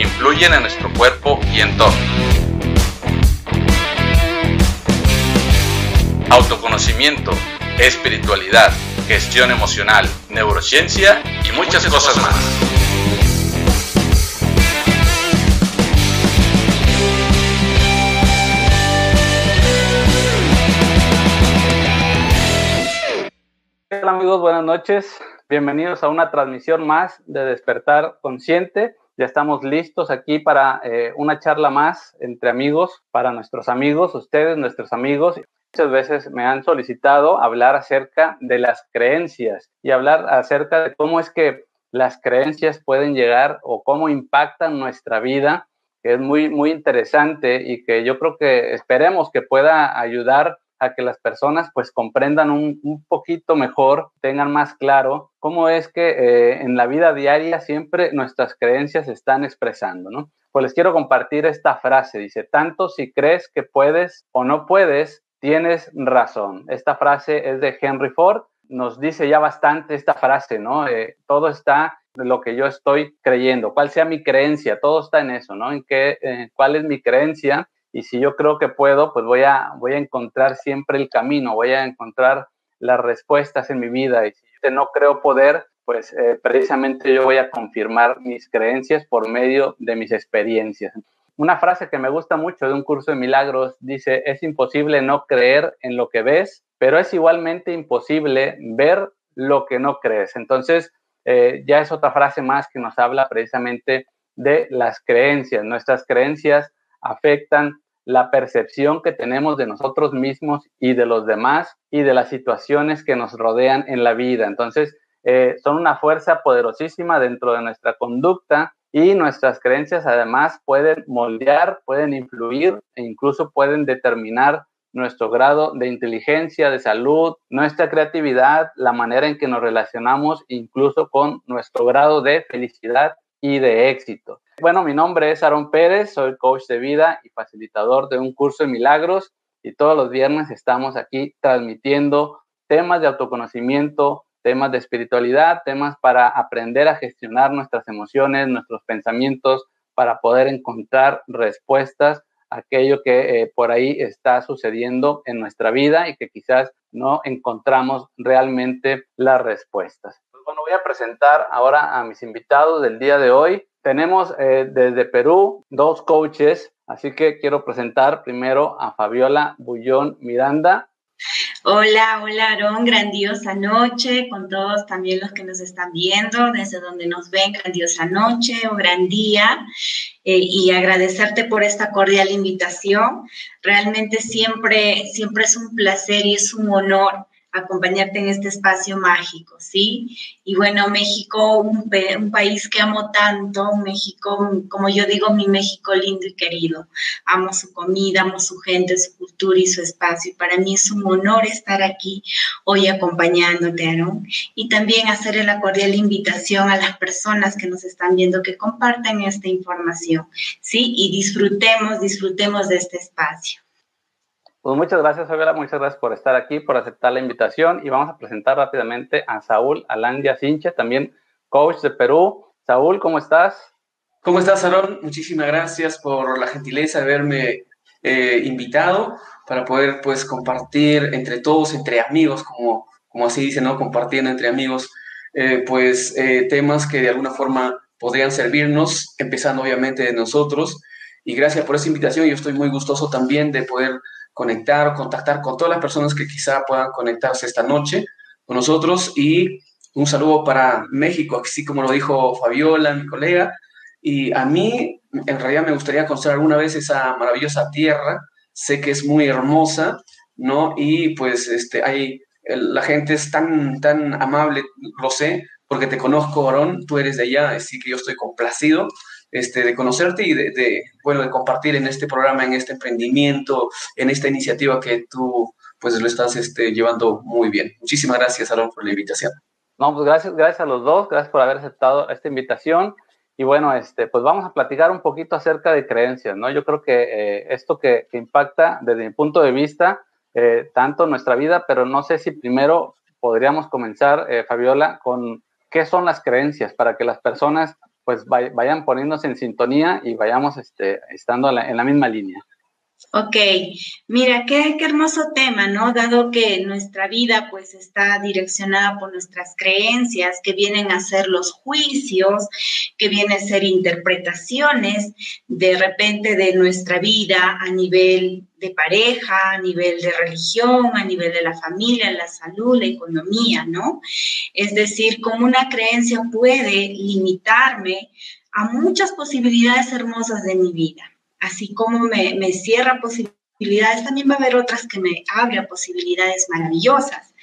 influyen en nuestro cuerpo y entorno. Autoconocimiento, espiritualidad, gestión emocional, neurociencia y muchas, cosas, más. Hola amigos, buenas noches. Bienvenidos a una transmisión más de Despertar Consciente. Ya estamos listos aquí para eh, una charla más entre amigos, para nuestros amigos, ustedes, nuestros amigos. Muchas veces me han solicitado hablar acerca de las creencias y hablar acerca de cómo es que las creencias pueden llegar o cómo impactan nuestra vida, que es muy, muy interesante y que yo creo que esperemos que pueda ayudar a que las personas pues comprendan un, un poquito mejor, tengan más claro cómo es que eh, en la vida diaria siempre nuestras creencias se están expresando, ¿no? Pues les quiero compartir esta frase, dice, tanto si crees que puedes o no puedes, tienes razón. Esta frase es de Henry Ford, nos dice ya bastante esta frase, ¿no? Eh, todo está lo que yo estoy creyendo, cuál sea mi creencia, todo está en eso, ¿no? En qué, eh, cuál es mi creencia y si yo creo que puedo, pues voy a, voy a encontrar siempre el camino, voy a encontrar las respuestas en mi vida. Y si yo no creo poder, pues eh, precisamente yo voy a confirmar mis creencias por medio de mis experiencias. Una frase que me gusta mucho de un curso de milagros dice, es imposible no creer en lo que ves, pero es igualmente imposible ver lo que no crees. Entonces, eh, ya es otra frase más que nos habla precisamente de las creencias. Nuestras creencias afectan la percepción que tenemos de nosotros mismos y de los demás y de las situaciones que nos rodean en la vida. Entonces, eh, son una fuerza poderosísima dentro de nuestra conducta y nuestras creencias además pueden moldear, pueden influir e incluso pueden determinar nuestro grado de inteligencia, de salud, nuestra creatividad, la manera en que nos relacionamos, incluso con nuestro grado de felicidad y de éxito. Bueno, mi nombre es Aaron Pérez, soy coach de vida y facilitador de un curso de milagros y todos los viernes estamos aquí transmitiendo temas de autoconocimiento, temas de espiritualidad, temas para aprender a gestionar nuestras emociones, nuestros pensamientos, para poder encontrar respuestas a aquello que eh, por ahí está sucediendo en nuestra vida y que quizás no encontramos realmente las respuestas. Bueno, voy a presentar ahora a mis invitados del día de hoy. Tenemos eh, desde Perú dos coaches, así que quiero presentar primero a Fabiola Bullón Miranda. Hola, hola Aaron, grandiosa noche con todos también los que nos están viendo, desde donde nos ven, grandiosa noche o gran día, eh, y agradecerte por esta cordial invitación. Realmente siempre, siempre es un placer y es un honor acompañarte en este espacio mágico, ¿sí? Y bueno, México, un, país que amo tanto, México, como yo digo, mi México lindo y querido. Amo su comida, amo su gente, su cultura y su espacio. Y para mí es un honor estar aquí hoy acompañándote, Aaron. Y también hacerle la cordial invitación a las personas que nos están viendo que compartan esta información, ¿sí? Y disfrutemos, disfrutemos de este espacio. Pues muchas gracias, Fabiola, muchas gracias por estar aquí, por aceptar la invitación y vamos a presentar rápidamente a Saúl Alandia Sinche, también coach de Perú. Saúl, ¿cómo estás? ¿Cómo estás, Aaron? Muchísimas gracias por la gentileza de haberme eh, invitado para poder pues compartir entre todos, entre amigos, como, como así dicen, ¿no? Compartiendo entre amigos, eh, pues eh, temas que de alguna forma podrían servirnos, empezando obviamente de nosotros. Y gracias por esa invitación. Yo estoy muy gustoso también de poder conectar o contactar con todas las personas que quizá puedan conectarse esta noche con nosotros. Y un saludo para México, así como lo dijo Fabiola, mi colega, y a mí en realidad me gustaría conocer alguna vez esa maravillosa tierra, sé que es muy hermosa, ¿no? Y pues este, hay, la gente es tan, tan amable, lo sé, porque te conozco, Aaron, tú eres de allá, así que yo estoy complacido este, de conocerte y de, bueno, de compartir en este programa, en este emprendimiento, en esta iniciativa que tú pues lo estás este, llevando muy bien. Muchísimas gracias, Aaron, por la invitación. No, pues gracias, gracias a los dos, gracias por haber aceptado esta invitación. Y bueno, este, pues vamos a platicar un poquito acerca de creencias, ¿no? Yo creo que eh, esto que, impacta desde mi punto de vista, eh, tanto nuestra vida, pero no sé si primero podríamos comenzar, eh, Fabiola, con qué son las creencias para que las personas pues vayan poniéndose en sintonía y vayamos este, estando en la misma línea. Ok, mira, qué, qué, hermoso tema, ¿no? Dado que nuestra vida pues está direccionada por nuestras creencias, que vienen a ser los juicios, que vienen a ser interpretaciones de repente de nuestra vida a nivel de pareja, a nivel de religión, a nivel de la familia, la salud, la economía, ¿no? Es decir, cómo una creencia puede limitarme a muchas posibilidades hermosas de mi vida así como me, cierra posibilidades, también va a haber otras que me abren posibilidades maravillosas.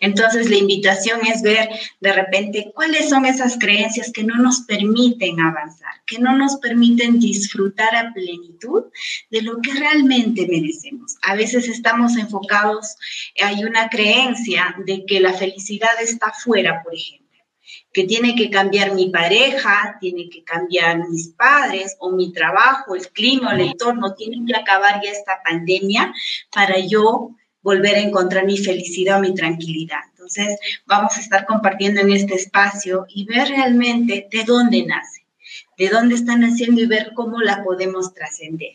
Entonces, la invitación es ver de repente cuáles son esas creencias que no nos permiten avanzar, que no nos permiten disfrutar a plenitud de lo que realmente merecemos. A veces estamos enfocados, hay una creencia de que la felicidad está afuera, por ejemplo que tiene que cambiar mi pareja, tiene que cambiar mis padres o mi trabajo, el clima, el entorno, tiene que acabar ya esta pandemia para yo volver a encontrar mi felicidad o mi tranquilidad. Entonces, vamos a estar compartiendo en este espacio y ver realmente de dónde nace, de dónde está naciendo y ver cómo la podemos trascender.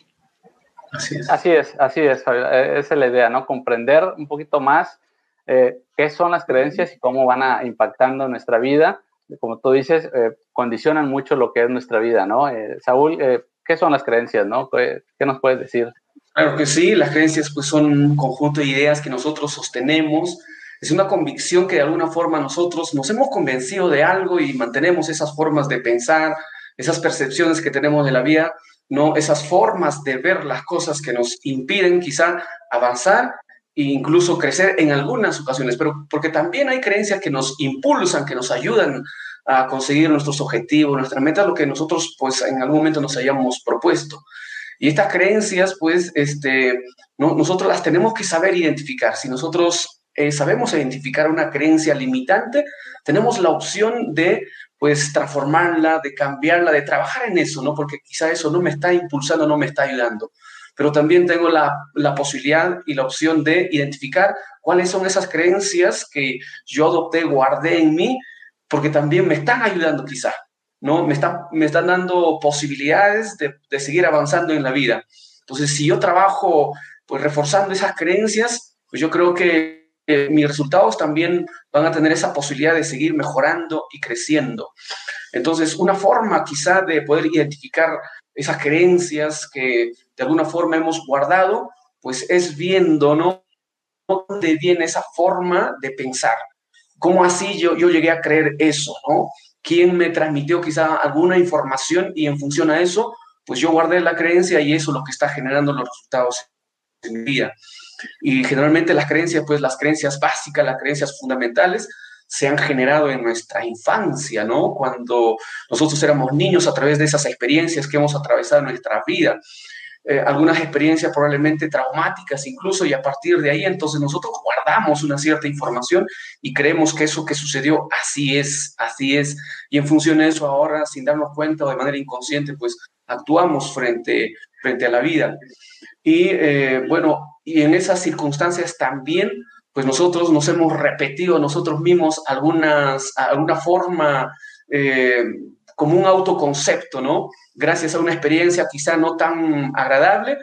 Así es. Así es, así es, esa es la idea, ¿no? Comprender un poquito más eh, qué son las creencias y cómo van a impactando nuestra vida como tú dices, eh, condicionan mucho lo que es nuestra vida, ¿no? Eh, Saúl, eh, ¿qué son las creencias, no? ¿Qué, nos puedes decir? Claro que sí, las creencias pues son un conjunto de ideas que nosotros sostenemos, es una convicción que de alguna forma nosotros nos hemos convencido de algo y mantenemos esas formas de pensar, esas percepciones que tenemos de la vida, ¿no? Esas formas de ver las cosas que nos impiden quizá avanzar incluso crecer en algunas ocasiones, pero porque también hay creencias que nos impulsan, que nos ayudan a conseguir nuestros objetivos, nuestras metas, lo que nosotros pues en algún momento nos hayamos propuesto. Y estas creencias pues este, no, nosotros las tenemos que saber identificar. Si nosotros eh, sabemos identificar una creencia limitante, tenemos la opción de pues transformarla, de cambiarla, de trabajar en eso, ¿no? Porque quizá eso no me está impulsando, no me está ayudando pero también tengo la, la, posibilidad y la opción de identificar cuáles son esas creencias que yo adopté, guardé en mí, porque también me están ayudando quizá, ¿no? Me, está, me están dando posibilidades de, de, seguir avanzando en la vida. Entonces, si yo trabajo pues reforzando esas creencias, pues yo creo que mis resultados también van a tener esa posibilidad de seguir mejorando y creciendo. Entonces, una forma quizá de poder identificar esas creencias que de alguna forma hemos guardado, pues es viendo, ¿no? ¿Dónde viene esa forma de pensar? ¿Cómo así yo, yo llegué a creer eso, ¿no? ¿Quién me transmitió quizá alguna información y en función a eso, pues yo guardé la creencia y eso es lo que está generando los resultados en mi vida. Y generalmente las creencias, pues las creencias básicas, las creencias fundamentales, se han generado en nuestra infancia, ¿no? Cuando nosotros éramos niños a través de esas experiencias que hemos atravesado en nuestra vida. Eh, algunas experiencias probablemente traumáticas incluso, y a partir de ahí entonces nosotros guardamos una cierta información y creemos que eso que sucedió así es, así es, y en función de eso ahora, sin darnos cuenta o de manera inconsciente, pues actuamos frente, frente a la vida. Y eh, bueno, y en esas circunstancias también pues nosotros nos hemos repetido nosotros mismos algunas, alguna forma eh, como un autoconcepto, ¿no? Gracias a una experiencia quizá no tan agradable,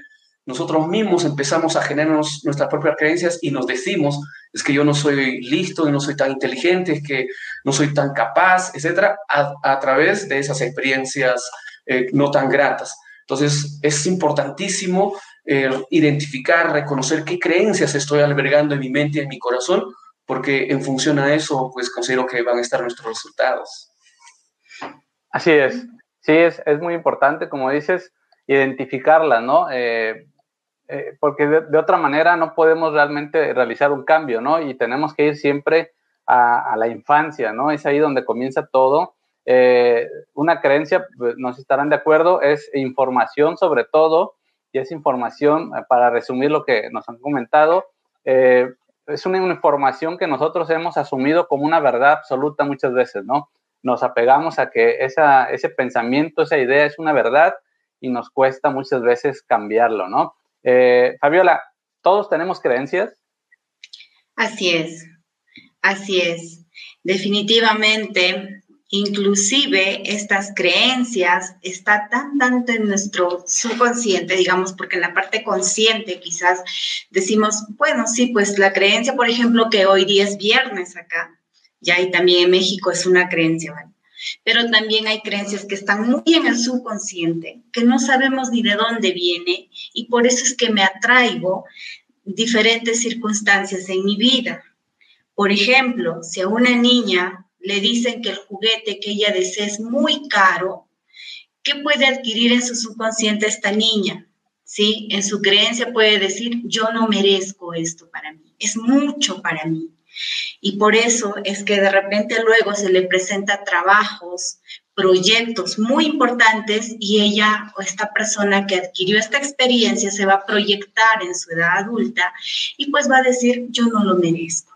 nosotros mismos empezamos a generarnos nuestras propias creencias y nos decimos, es que yo no soy listo, no soy tan inteligente, es que no soy tan capaz, etcétera, a, través de esas experiencias eh, no tan gratas. Entonces, es importantísimo eh, identificar, reconocer qué creencias estoy albergando en mi mente y en mi corazón, porque en función a eso, pues considero que van a estar nuestros resultados. Así es, sí, es, es muy importante, como dices, identificarla, ¿no? Eh, eh, porque de, otra manera no podemos realmente realizar un cambio, ¿no? Y tenemos que ir siempre a, la infancia, ¿no? Es ahí donde comienza todo. Eh, una creencia, pues, nos estarán de acuerdo, es información sobre todo, y es información, para resumir lo que nos han comentado, es una información que nosotros hemos asumido como una verdad absoluta muchas veces, ¿no? Nos apegamos a que esa, ese pensamiento, esa idea es una verdad y nos cuesta muchas veces cambiarlo, ¿no? Fabiola, ¿todos tenemos creencias? Así es, así es. Definitivamente Inclusive estas creencias están tan tanto en nuestro subconsciente, digamos, porque en la parte consciente quizás decimos, bueno, sí, pues la creencia, por ejemplo, que hoy día es viernes acá, ya y también en México es una creencia, ¿vale? Pero también hay creencias que están muy en el subconsciente, que no sabemos ni de dónde viene y por eso es que me atraigo diferentes circunstancias en mi vida. Por ejemplo, si a una niña le dicen que el juguete que ella desea es muy caro, ¿qué puede adquirir en su subconsciente esta niña? ¿Sí? En su creencia puede decir, yo no merezco esto para mí, es mucho para mí. Y por eso es que de repente luego se le presenta trabajos, proyectos muy importantes y ella o esta persona que adquirió esta experiencia se va a proyectar en su edad adulta y pues va a decir, yo no lo merezco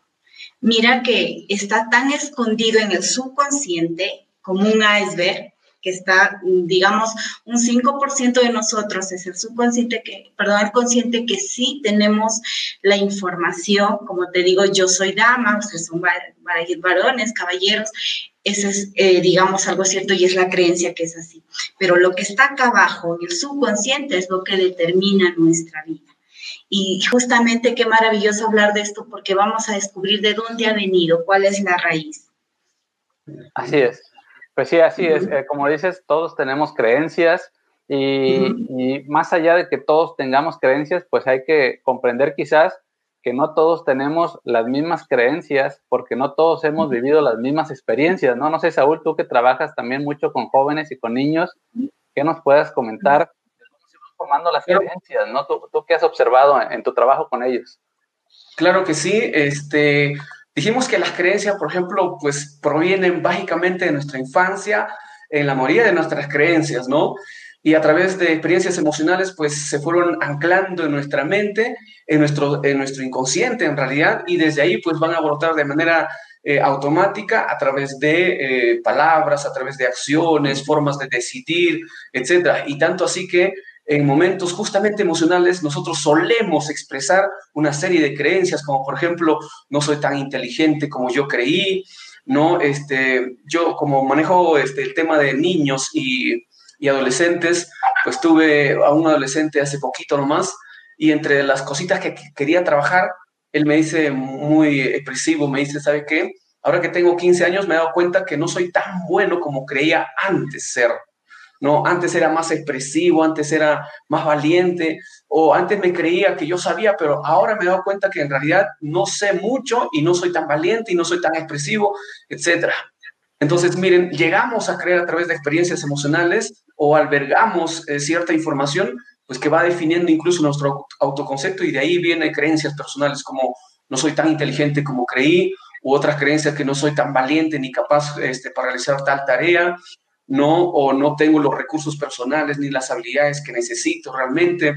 mira que está tan escondido en el subconsciente como un iceberg, que está, digamos, un 5% de nosotros es el subconsciente que, perdón, el consciente que sí tenemos la información, como te digo, yo soy dama, ustedes son varones, caballeros, eso es, eh, digamos, algo cierto y es la creencia que es así. Pero lo que está acá abajo, el subconsciente, es lo que determina nuestra vida. Y justamente qué maravilloso hablar de esto porque vamos a descubrir de dónde ha venido, cuál es la raíz. Así es. Pues sí, así es. Eh, como dices, todos tenemos creencias y, más allá de que todos tengamos creencias, pues hay que comprender quizás que no todos tenemos las mismas creencias porque no todos hemos vivido las mismas experiencias, ¿no? No sé, Saúl, tú que trabajas también mucho con jóvenes y con niños, ¿qué nos puedas comentar formando las creencias, ¿no? ¿Tú, qué has observado en, tu trabajo con ellos? Claro que sí. Este, dijimos que las creencias, por ejemplo, pues provienen básicamente de nuestra infancia, en la mayoría de nuestras creencias, ¿no? Y a través de experiencias emocionales, pues se fueron anclando en nuestra mente, en nuestro, en nuestro inconsciente en realidad, y desde ahí pues van a brotar de manera eh, automática a través de eh, palabras, a través de acciones, formas de decidir, etc. Y tanto así que en momentos justamente emocionales nosotros solemos expresar una serie de creencias, como por ejemplo, no soy tan inteligente como yo creí, ¿no? Este, yo como manejo este, el tema de niños y, y adolescentes, pues tuve a un adolescente hace poquito nomás, y entre las cositas que quería trabajar, él me dice muy expresivo, me dice, ¿sabe qué? Ahora que tengo 15 años me he dado cuenta que no soy tan bueno como creía antes ser. ¿No? Antes era más expresivo, antes era más valiente, o antes me creía que yo sabía, pero ahora me he dado cuenta que en realidad no sé mucho y no soy tan valiente y no soy tan expresivo, etc. Entonces, miren, llegamos a creer a través de experiencias emocionales o albergamos eh, cierta información, pues que va definiendo incluso nuestro autoconcepto y de ahí vienen creencias personales como no soy tan inteligente como creí, u otras creencias que no soy tan valiente ni capaz este, para realizar tal tarea, ¿no? O no tengo los recursos personales ni las habilidades que necesito realmente.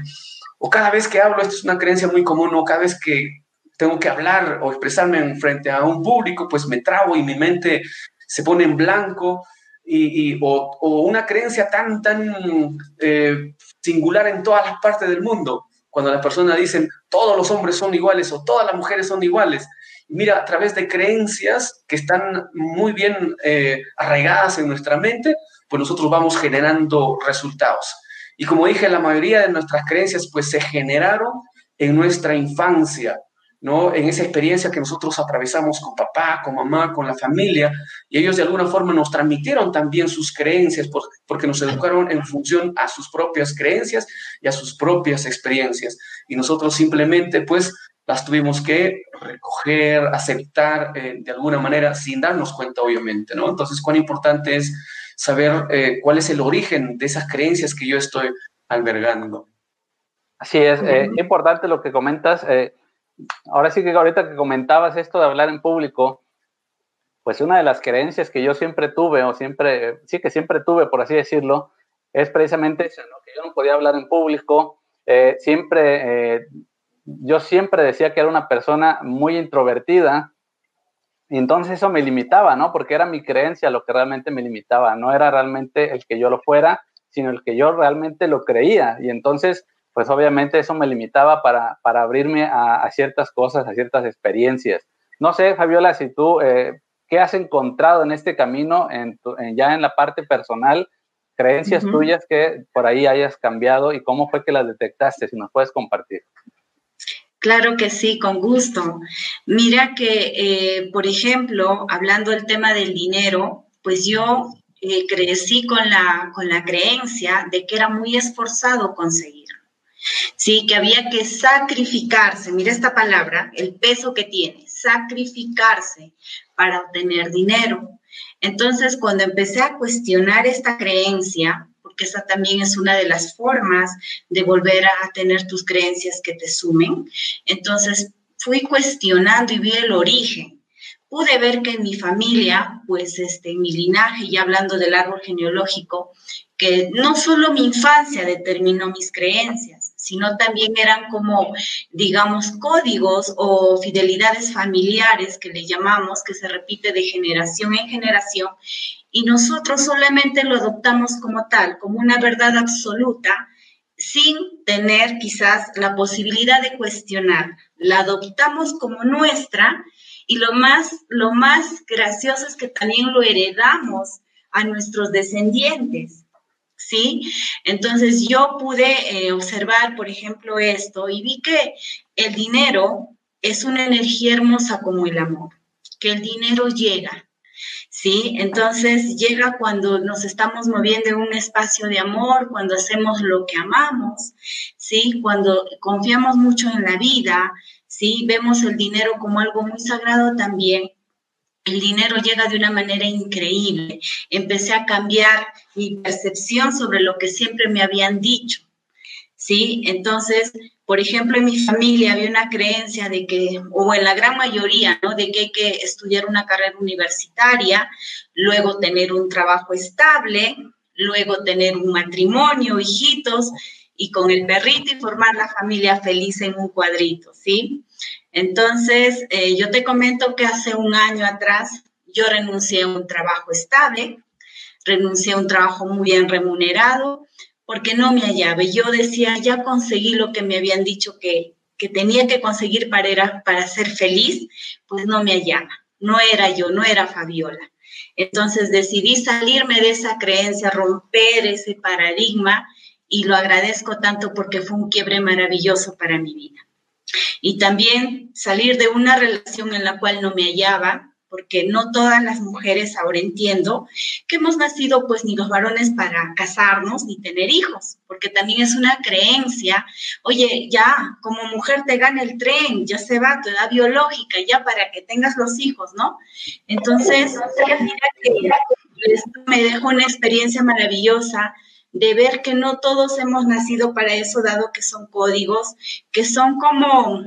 O cada vez que hablo, esto es una creencia muy común, o cada vez que tengo que hablar o expresarme en frente a un público, pues me trabo y mi mente se pone en blanco. Y, o, una creencia tan, tan eh, singular en todas las partes del mundo, cuando las personas dicen todos los hombres son iguales o todas las mujeres son iguales mira, a través de creencias que están muy bien eh, arraigadas en nuestra mente, pues nosotros vamos generando resultados. Y como dije, la mayoría de nuestras creencias pues se generaron en nuestra infancia, ¿no? En esa experiencia que nosotros atravesamos con papá, con mamá, con la familia, y ellos de alguna forma nos transmitieron también sus creencias porque nos educaron en función a sus propias creencias y a sus propias experiencias. Y nosotros simplemente pues las tuvimos que recoger, aceptar eh, de alguna manera sin darnos cuenta, obviamente, ¿no? Entonces, cuán importante es saber eh, cuál es el origen de esas creencias que yo estoy albergando. Así es, eh, importante lo que comentas. ahora sí que ahorita que comentabas esto de hablar en público, pues una de las creencias que yo siempre tuve, o siempre, sí que siempre tuve, por así decirlo, es precisamente eso, ¿no? que yo no podía hablar en público, eh, siempre, eh, yo siempre decía que era una persona muy introvertida, y entonces eso me limitaba, ¿no? Porque era mi creencia lo que realmente me limitaba, no era realmente el que yo lo fuera, sino el que yo realmente lo creía, y entonces, pues obviamente eso me limitaba para, para abrirme a, ciertas cosas, a ciertas experiencias. No sé, Fabiola, si tú, eh, ¿qué has encontrado en este camino, en ya en la parte personal? creencias tuyas que por ahí hayas cambiado y cómo fue que las detectaste, si nos puedes compartir. Claro que sí, con gusto. Mira que, eh, por ejemplo, hablando del tema del dinero, pues yo eh, crecí con la, con la creencia de que era muy esforzado conseguirlo. Sí, que había que sacrificarse, mira esta palabra, el peso que tiene, sacrificarse para obtener dinero. Entonces, cuando empecé a cuestionar esta creencia, esa también es una de las formas de volver a tener tus creencias que te sumen, entonces fui cuestionando y vi el origen. Pude ver que en mi familia, pues este, en mi linaje, y hablando del árbol genealógico, que no solo mi infancia determinó mis creencias, sino también eran como, digamos, códigos o fidelidades familiares que le llamamos, que se repite de generación en generación, y nosotros solamente lo adoptamos como tal, como una verdad absoluta, sin tener quizás la posibilidad de cuestionar. La adoptamos como nuestra y lo más, lo más gracioso es que también lo heredamos a nuestros descendientes. ¿Sí? Entonces yo pude eh, observar, por ejemplo, esto y vi que el dinero es una energía hermosa como el amor, que el dinero llega, ¿sí? Entonces llega cuando nos estamos moviendo en un espacio de amor, cuando hacemos lo que amamos, ¿sí? Cuando confiamos mucho en la vida, ¿sí? Vemos el dinero como algo muy sagrado también el dinero llega de una manera increíble. Empecé a cambiar mi percepción sobre lo que siempre me habían dicho. ¿Sí? Entonces, por ejemplo, en mi familia había una creencia de que, o en la gran mayoría, ¿no? De que hay que estudiar una carrera universitaria, luego tener un trabajo estable, luego tener un matrimonio, hijitos, y con el perrito y formar la familia feliz en un cuadrito, ¿sí? Entonces, eh, yo te comento que hace un año atrás yo renuncié a un trabajo estable, renuncié a un trabajo muy bien remunerado, porque no me hallaba. Yo decía, ya conseguí lo que me habían dicho que, que tenía que conseguir para, para ser feliz, pues no me hallaba. No era yo, no era Fabiola. Entonces decidí salirme de esa creencia, romper ese paradigma y lo agradezco tanto porque fue un quiebre maravilloso para mi vida. Y también salir de una relación en la cual no me hallaba, porque no todas las mujeres ahora entiendo que hemos nacido pues ni los varones para casarnos ni tener hijos, porque también es una creencia, oye, ya como mujer te gana el tren, ya se va tu edad biológica, ya para que tengas los hijos, ¿no? Entonces, me dejó una experiencia maravillosa de ver que no todos hemos nacido para eso, dado que son códigos, que son como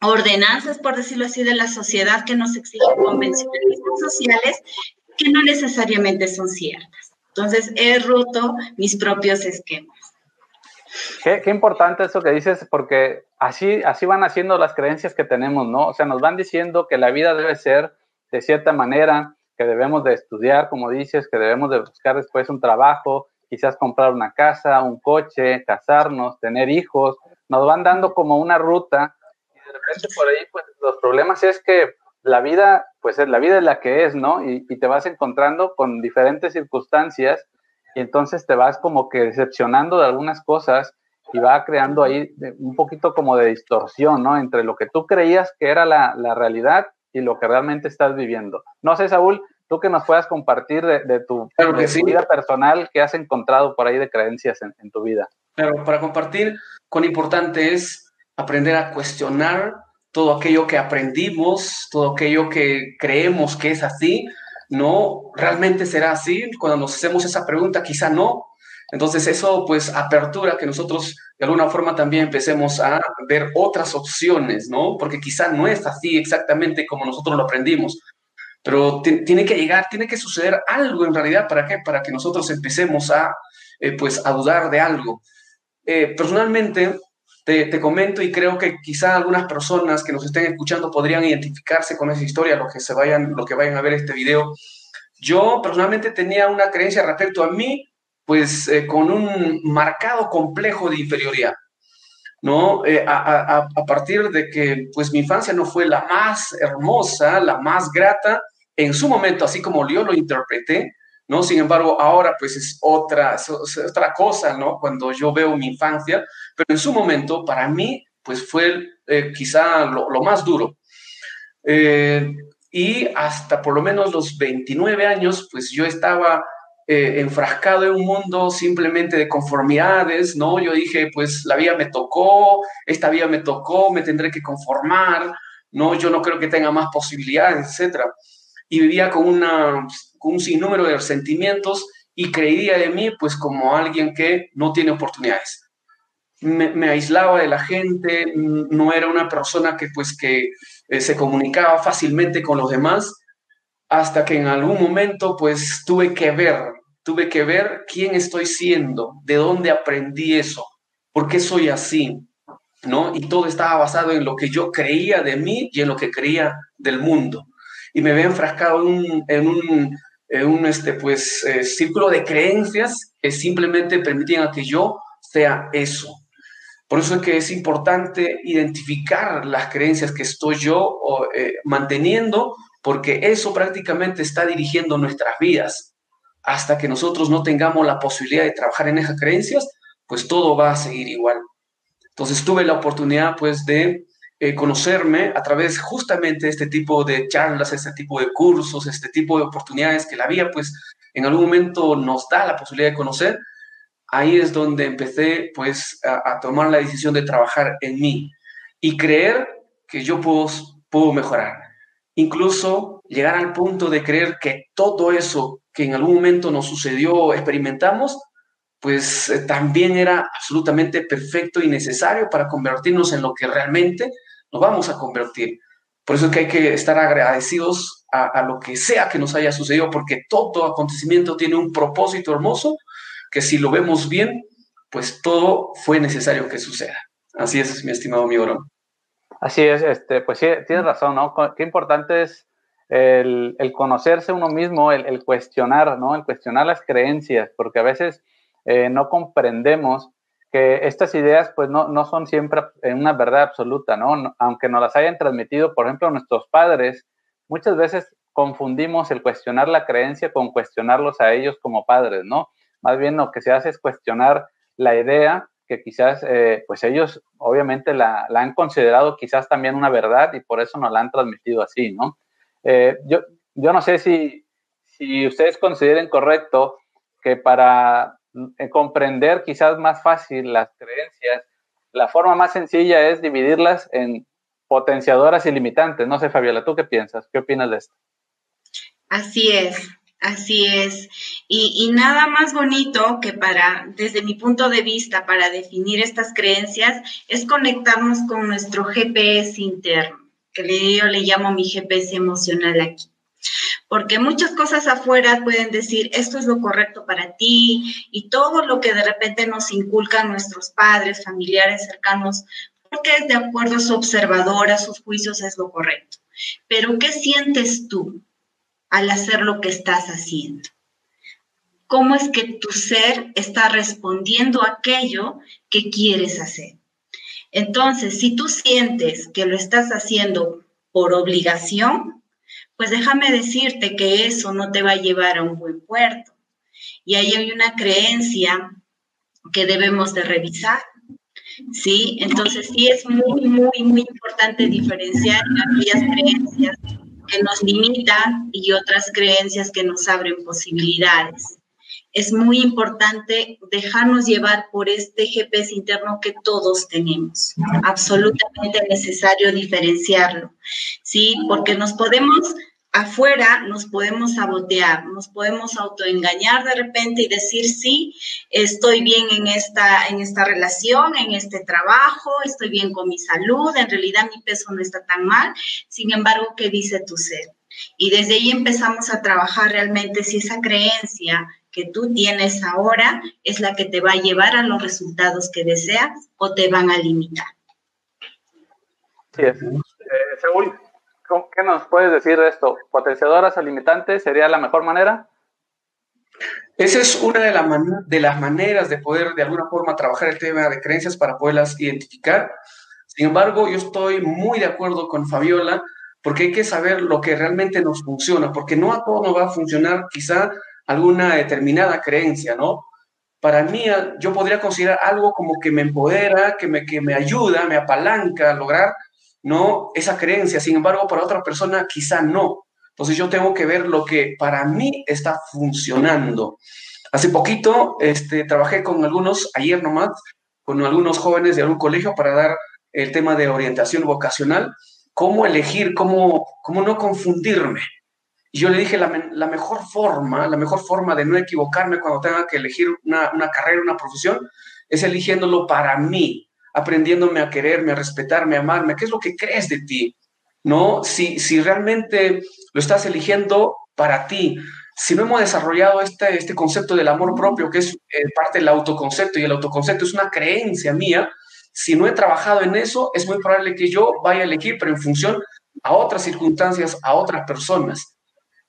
ordenanzas, por decirlo así, de la sociedad que nos exigen convencionalismos sociales que no necesariamente son ciertas. Entonces, he roto mis propios esquemas. Qué, importante eso que dices, porque así, así van haciendo las creencias que tenemos, ¿no? O sea, nos van diciendo que la vida debe ser de cierta manera, que debemos de estudiar, como dices, que debemos de buscar después un trabajo, quizás comprar una casa, un coche, casarnos, tener hijos, nos van dando como una ruta y de repente por ahí pues los problemas es que la vida, pues la vida es la que es, ¿no? Y, te vas encontrando con diferentes circunstancias y entonces te vas como que decepcionando de algunas cosas y va creando ahí un poquito como de distorsión, ¿no? Entre lo que tú creías que era la, la realidad y lo que realmente estás viviendo. No sé, Saúl, tú que nos puedas compartir de, tu, vida personal que has encontrado por ahí de creencias en, tu vida. Claro, para compartir, cuán importante es aprender a cuestionar todo aquello que aprendimos, todo aquello que creemos que es así, ¿no? ¿Realmente será así? Cuando nos hacemos esa pregunta, quizá no. Entonces eso pues apertura que nosotros de alguna forma también empecemos a ver otras opciones, ¿no? Porque quizá no es así exactamente como nosotros lo aprendimos. Pero tiene que llegar, tiene que suceder algo en realidad, ¿para qué? Para que nosotros empecemos a, eh, pues, a dudar de algo. Eh, personalmente, te, comento y creo que quizá algunas personas que nos estén escuchando podrían identificarse con esa historia, los que, se vayan, lo que vayan a ver este video. Yo personalmente tenía una creencia respecto a mí, pues eh, con un marcado complejo de inferioridad. ¿no? Eh, a, a, partir de que pues mi infancia no fue la más hermosa, la más grata, en su momento, así como yo lo interpreté, ¿no? Sin embargo, ahora pues es otra, es otra cosa, ¿no? Cuando yo veo mi infancia, pero en su momento, para mí, pues fue eh, quizá lo, más duro. Eh, y hasta por lo menos los 29 años, pues yo estaba eh, enfrascado en un mundo simplemente de conformidades, ¿no? Yo dije, pues la vida me tocó, esta vida me tocó, me tendré que conformar, ¿no? Yo no creo que tenga más posibilidades, etcétera. Y vivía con, una, con un sinnúmero de sentimientos y creía de mí, pues, como alguien que no tiene oportunidades me, aislaba de la gente, no era una persona que pues que eh, se comunicaba fácilmente con los demás, hasta que en algún momento pues tuve que ver, tuve que ver quién estoy siendo, de dónde aprendí eso, por qué soy así, ¿no? Y todo estaba basado en lo que yo creía de mí y en lo que creía del mundo. Y me había enfrascado en un, en un, este, pues, eh, círculo de creencias que simplemente permitían a que yo sea eso. Por eso es que es importante identificar las creencias que estoy yo eh, manteniendo, porque eso prácticamente está dirigiendo nuestras vidas. Hasta que nosotros no tengamos la posibilidad de trabajar en esas creencias, pues todo va a seguir igual. Entonces tuve la oportunidad pues de eh, conocerme a través justamente de este tipo de charlas, este tipo de cursos, este tipo de oportunidades que la vida pues en algún momento nos da la posibilidad de conocer ahí es donde empecé pues a, tomar la decisión de trabajar en mí y creer que yo puedo, puedo mejorar. Incluso llegar al punto de creer que todo eso que en algún momento nos sucedió, experimentamos, pues eh, también era absolutamente perfecto y necesario para convertirnos en lo que realmente nos vamos a convertir. Por eso es que hay que estar agradecidos a, lo que sea que nos haya sucedido, porque todo acontecimiento tiene un propósito hermoso que si lo vemos bien, pues todo fue necesario que suceda. Así es, mi estimado amigo Así es, este, pues sí, tienes razón, ¿no? Qué importante es el, conocerse uno mismo, el, cuestionar, ¿no? El cuestionar las creencias, porque a veces eh, no comprendemos estas ideas, pues no, no son siempre una verdad absoluta, ¿no? Aunque nos las hayan transmitido, por ejemplo, nuestros padres, muchas veces confundimos el cuestionar la creencia con cuestionarlos a ellos como padres, ¿no? Más bien lo que se hace es cuestionar la idea que quizás, eh, pues ellos obviamente la, han considerado quizás también una verdad y por eso nos la han transmitido así, ¿no? Eh, yo, yo no sé si, si ustedes consideren correcto que para eh, comprender quizás más fácil las creencias, la forma más sencilla es dividirlas en potenciadoras y limitantes. No sé, Fabiola, ¿tú qué piensas? ¿Qué opinas de esto? Así es. Así es. Y, nada más bonito que para, desde mi punto de vista, para definir estas creencias, es conectarnos con nuestro GPS interno, que yo le llamo mi GPS emocional aquí. Porque muchas cosas afuera pueden decir, esto es lo correcto para ti, y todo lo que de repente nos inculcan nuestros padres, familiares cercanos, porque de acuerdo a su observador, a sus juicios, es lo correcto. Pero, ¿qué sientes tú? al hacer lo que estás haciendo. ¿Cómo es que tu ser está respondiendo a aquello que quieres hacer? Entonces, si tú sientes que lo estás haciendo por obligación, pues déjame decirte que eso no te va a llevar a un buen puerto. Y ahí hay una creencia que debemos de revisar. ¿Sí? Entonces sí es muy, muy, muy importante diferenciar aquellas creencias que nos limitan y otras creencias que nos abren posibilidades. Es muy importante dejarnos llevar por este GPS interno que todos tenemos. Absolutamente necesario diferenciarlo, ¿sí? Porque nos podemos afuera nos podemos sabotear, nos podemos autoengañar de repente y decir, sí, estoy bien en esta, en esta relación, en este trabajo, estoy bien con mi salud, en realidad mi peso no está tan mal, sin embargo, ¿qué dice tu ser? Y desde ahí empezamos a trabajar realmente si esa creencia que tú tienes ahora es la que te va a llevar a los resultados que deseas o te van a limitar. Sí. Eh, ¿qué nos puedes decir de esto? ¿Potenciadoras o limitantes sería la mejor manera? Esa es una de, de, las maneras de poder de alguna forma trabajar el tema de creencias para poderlas identificar. Sin embargo, yo estoy muy de acuerdo con Fabiola porque hay que saber lo que realmente nos funciona, porque no a todos nos va a funcionar quizá alguna determinada creencia, ¿no? Para mí, yo podría considerar algo como que me empodera, que me, que me ayuda, me apalanca a lograr, ¿no? Esa creencia. Sin embargo, para otra persona quizá no. Entonces yo tengo que ver lo que para mí está funcionando. Hace poquito este, trabajé con algunos, ayer nomás, con algunos jóvenes de algún colegio para dar el tema de orientación vocacional, cómo elegir, cómo, cómo no confundirme. Y yo le dije, la, la, mejor forma, la mejor forma de no equivocarme cuando tenga que elegir una, una carrera, una profesión, es eligiéndolo para mí, aprendiéndome a quererme, a respetarme, a amarme. ¿Qué es lo que crees de ti? ¿no? Si, si realmente lo estás eligiendo para ti, si no hemos desarrollado este, este concepto del amor propio, que es eh, parte del autoconcepto, y el autoconcepto es una creencia mía, si no he trabajado en eso, es muy probable que yo vaya a elegir, pero en función a otras circunstancias, a otras personas.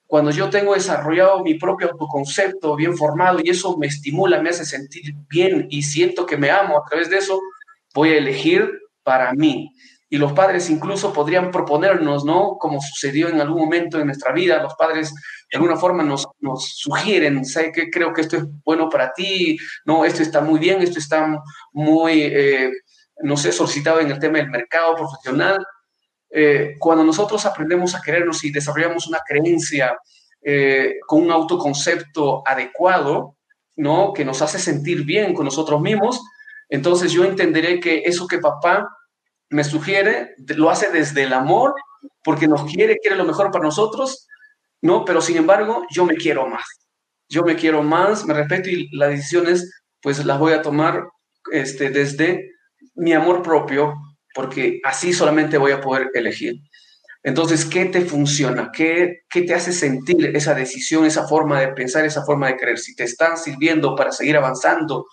Cuando yo tengo desarrollado mi propio autoconcepto bien formado y eso me estimula, me hace sentir bien y siento que me amo a través de eso, voy a elegir para mí y los padres incluso podrían proponernos, ¿no? Como sucedió en algún momento en nuestra vida, los padres de alguna forma nos, nos sugieren, sé que creo que esto es bueno para ti, no, esto está muy bien, esto está muy, eh, no sé, solicitado en el tema del mercado profesional. Eh, cuando nosotros aprendemos a querernos y desarrollamos una creencia eh, con un autoconcepto adecuado, ¿no? Que nos hace sentir bien con nosotros mismos, entonces yo entenderé que eso que papá me sugiere, lo hace desde el amor, porque nos quiere, quiere lo mejor para nosotros, ¿no? Pero sin embargo, yo me quiero más. Yo me quiero más, me respeto y las decisiones, pues las voy a tomar este, desde mi amor propio, porque así solamente voy a poder elegir. Entonces, ¿qué te funciona? ¿Qué, ¿Qué te hace sentir esa decisión, esa forma de pensar, esa forma de creer? Si te están sirviendo para seguir avanzando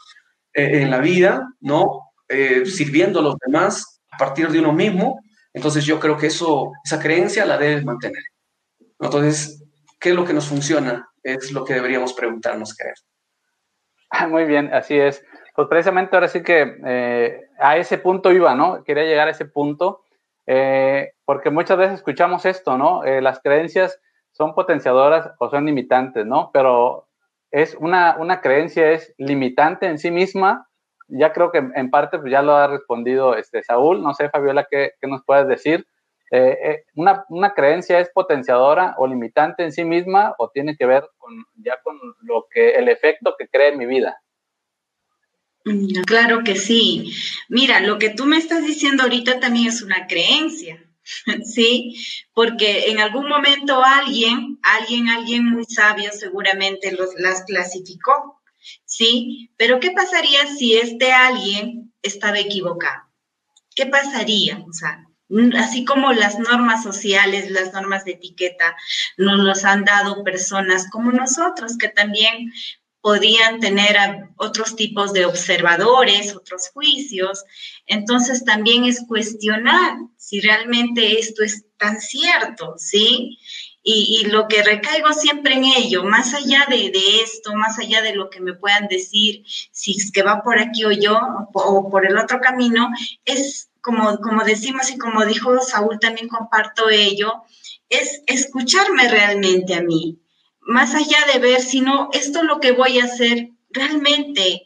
eh, en la vida, ¿no? Eh, sirviendo a los demás, a partir de uno mismo, entonces yo creo que eso, esa creencia la debes mantener. Entonces, ¿qué es lo que nos funciona? Es lo que deberíamos preguntarnos, creer. Muy bien, así es. Pues precisamente ahora sí que eh, a ese punto iba, ¿no? Quería llegar a ese punto, porque muchas veces escuchamos esto, ¿no? Las creencias son potenciadoras o son limitantes, ¿no? Pero es una, una creencia es limitante en sí misma ya creo que en parte pues ya lo ha respondido este Saúl. No sé, Fabiola, ¿qué, nos puedes decir? Eh, eh, una, creencia es potenciadora o limitante en sí misma o tiene que ver con ya con lo que el efecto que crea en mi vida? Mm, claro que sí. Mira, lo que tú me estás diciendo ahorita también es una creencia, ¿sí? Porque en algún momento alguien, alguien, alguien muy sabio seguramente los, las clasificó ¿sí? Pero ¿qué pasaría si este alguien estaba equivocado? ¿Qué pasaría? O sea, así como las normas sociales, las normas de etiqueta nos los han dado personas como nosotros, que también podían tener otros tipos de observadores, otros juicios. Entonces también es cuestionar si realmente esto es tan cierto, ¿sí? Y, lo que recaigo siempre en ello, más allá de, esto, más allá de lo que me puedan decir, si es que va por aquí o yo, o, por el otro camino, es como, como decimos y como dijo Saúl, también comparto ello, es escucharme realmente a mí, más allá de ver si no, esto lo que voy a hacer realmente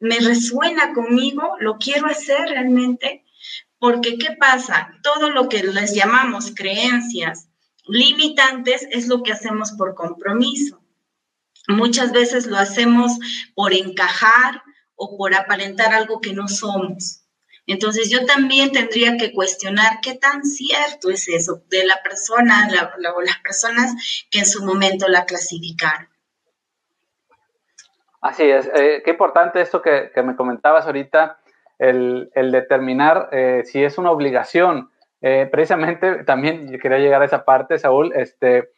me resuena conmigo, lo quiero hacer realmente, porque ¿qué pasa? Todo lo que les llamamos creencias, limitantes es lo que hacemos por compromiso. Muchas veces lo hacemos por encajar o por aparentar algo que no somos. Entonces yo también tendría que cuestionar qué tan cierto es eso de la persona o las personas que en su momento la clasificaron. Así es, eh, qué importante esto que, me comentabas ahorita, el, determinar eh, si es una obligación eh, precisamente también quería llegar a esa parte, Saúl. Este,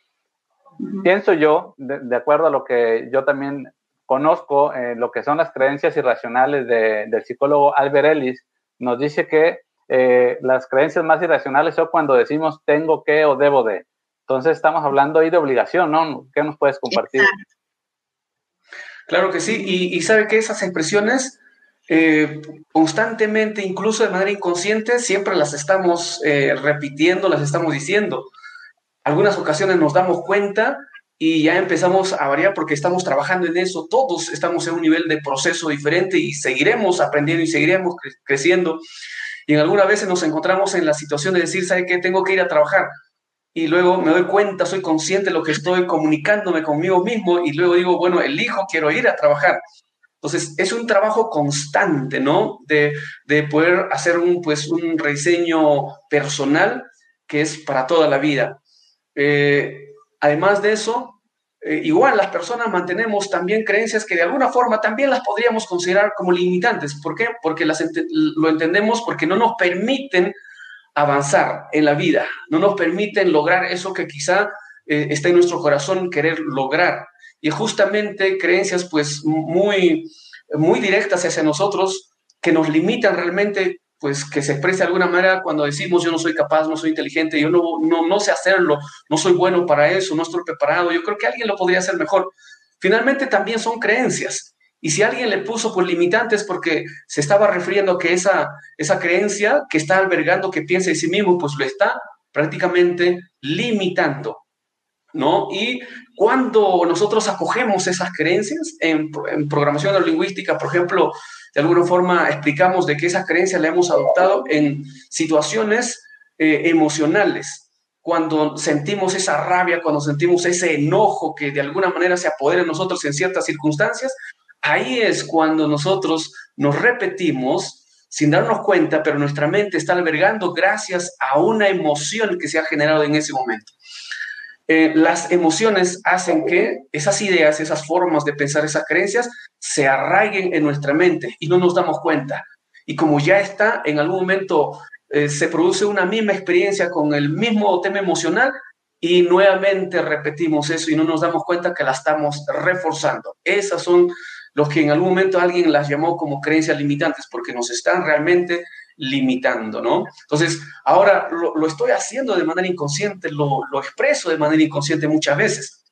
Pienso yo, de, acuerdo a lo que yo también conozco, lo que son las creencias irracionales del psicólogo Albert Ellis, nos dice que eh, las creencias más irracionales son cuando decimos tengo que o debo de. Entonces estamos hablando ahí de obligación, ¿no? ¿Qué nos puedes compartir? Claro que sí, y, sabe que esas expresiones eh, constantemente, incluso de manera inconsciente, siempre las estamos eh, repitiendo, las estamos diciendo. Algunas ocasiones nos damos cuenta y ya empezamos a variar porque estamos trabajando en eso. Todos estamos en un nivel de proceso diferente y seguiremos aprendiendo y seguiremos creciendo. Y en algunas veces nos encontramos en la situación de decir, ¿sabe qué? Tengo que ir a trabajar. Y luego me doy cuenta, soy consciente de lo que estoy comunicándome conmigo mismo y luego digo, bueno, elijo, quiero ir a trabajar. Entonces, es un trabajo constante, ¿no? De, de poder hacer un, pues, un rediseño personal que es para toda la vida. Eh, además de eso, eh, igual las personas mantenemos también creencias que de alguna forma también las podríamos considerar como limitantes. ¿Por qué? Porque las lo entendemos porque no nos permiten avanzar en la vida, no nos permiten lograr eso que quizá eh, está en nuestro corazón querer lograr. Y justamente creencias pues muy, muy directas hacia nosotros que nos limitan realmente pues que se exprese de alguna manera cuando decimos yo no soy capaz, no soy inteligente, yo no, no, no sé hacerlo, no soy bueno para eso, no estoy preparado, yo creo que alguien lo podría hacer mejor. Finalmente también son creencias. Y si alguien le puso por limitantes porque se estaba refiriendo a que esa, esa creencia que está albergando que piensa de sí mismo, pues lo está prácticamente limitando. ¿No? Y cuando nosotros acogemos esas creencias en, en programación neurolingüística, por ejemplo, de alguna forma explicamos de que esa creencia la hemos adoptado en situaciones eh, emocionales, cuando sentimos esa rabia, cuando sentimos ese enojo que de alguna manera se apodera en nosotros en ciertas circunstancias, ahí es cuando nosotros nos repetimos sin darnos cuenta, pero nuestra mente está albergando gracias a una emoción que se ha generado en ese momento. Eh, las emociones hacen que esas ideas, esas formas de pensar, esas creencias se arraiguen en nuestra mente y no nos damos cuenta. Y como ya está, en algún momento eh, se produce una misma experiencia con el mismo tema emocional y nuevamente repetimos eso y no nos damos cuenta que la estamos reforzando. Esas son los que en algún momento alguien las llamó como creencias limitantes porque nos están realmente limitando, ¿no? Entonces, ahora lo, estoy haciendo de manera inconsciente, lo, expreso de manera inconsciente muchas veces.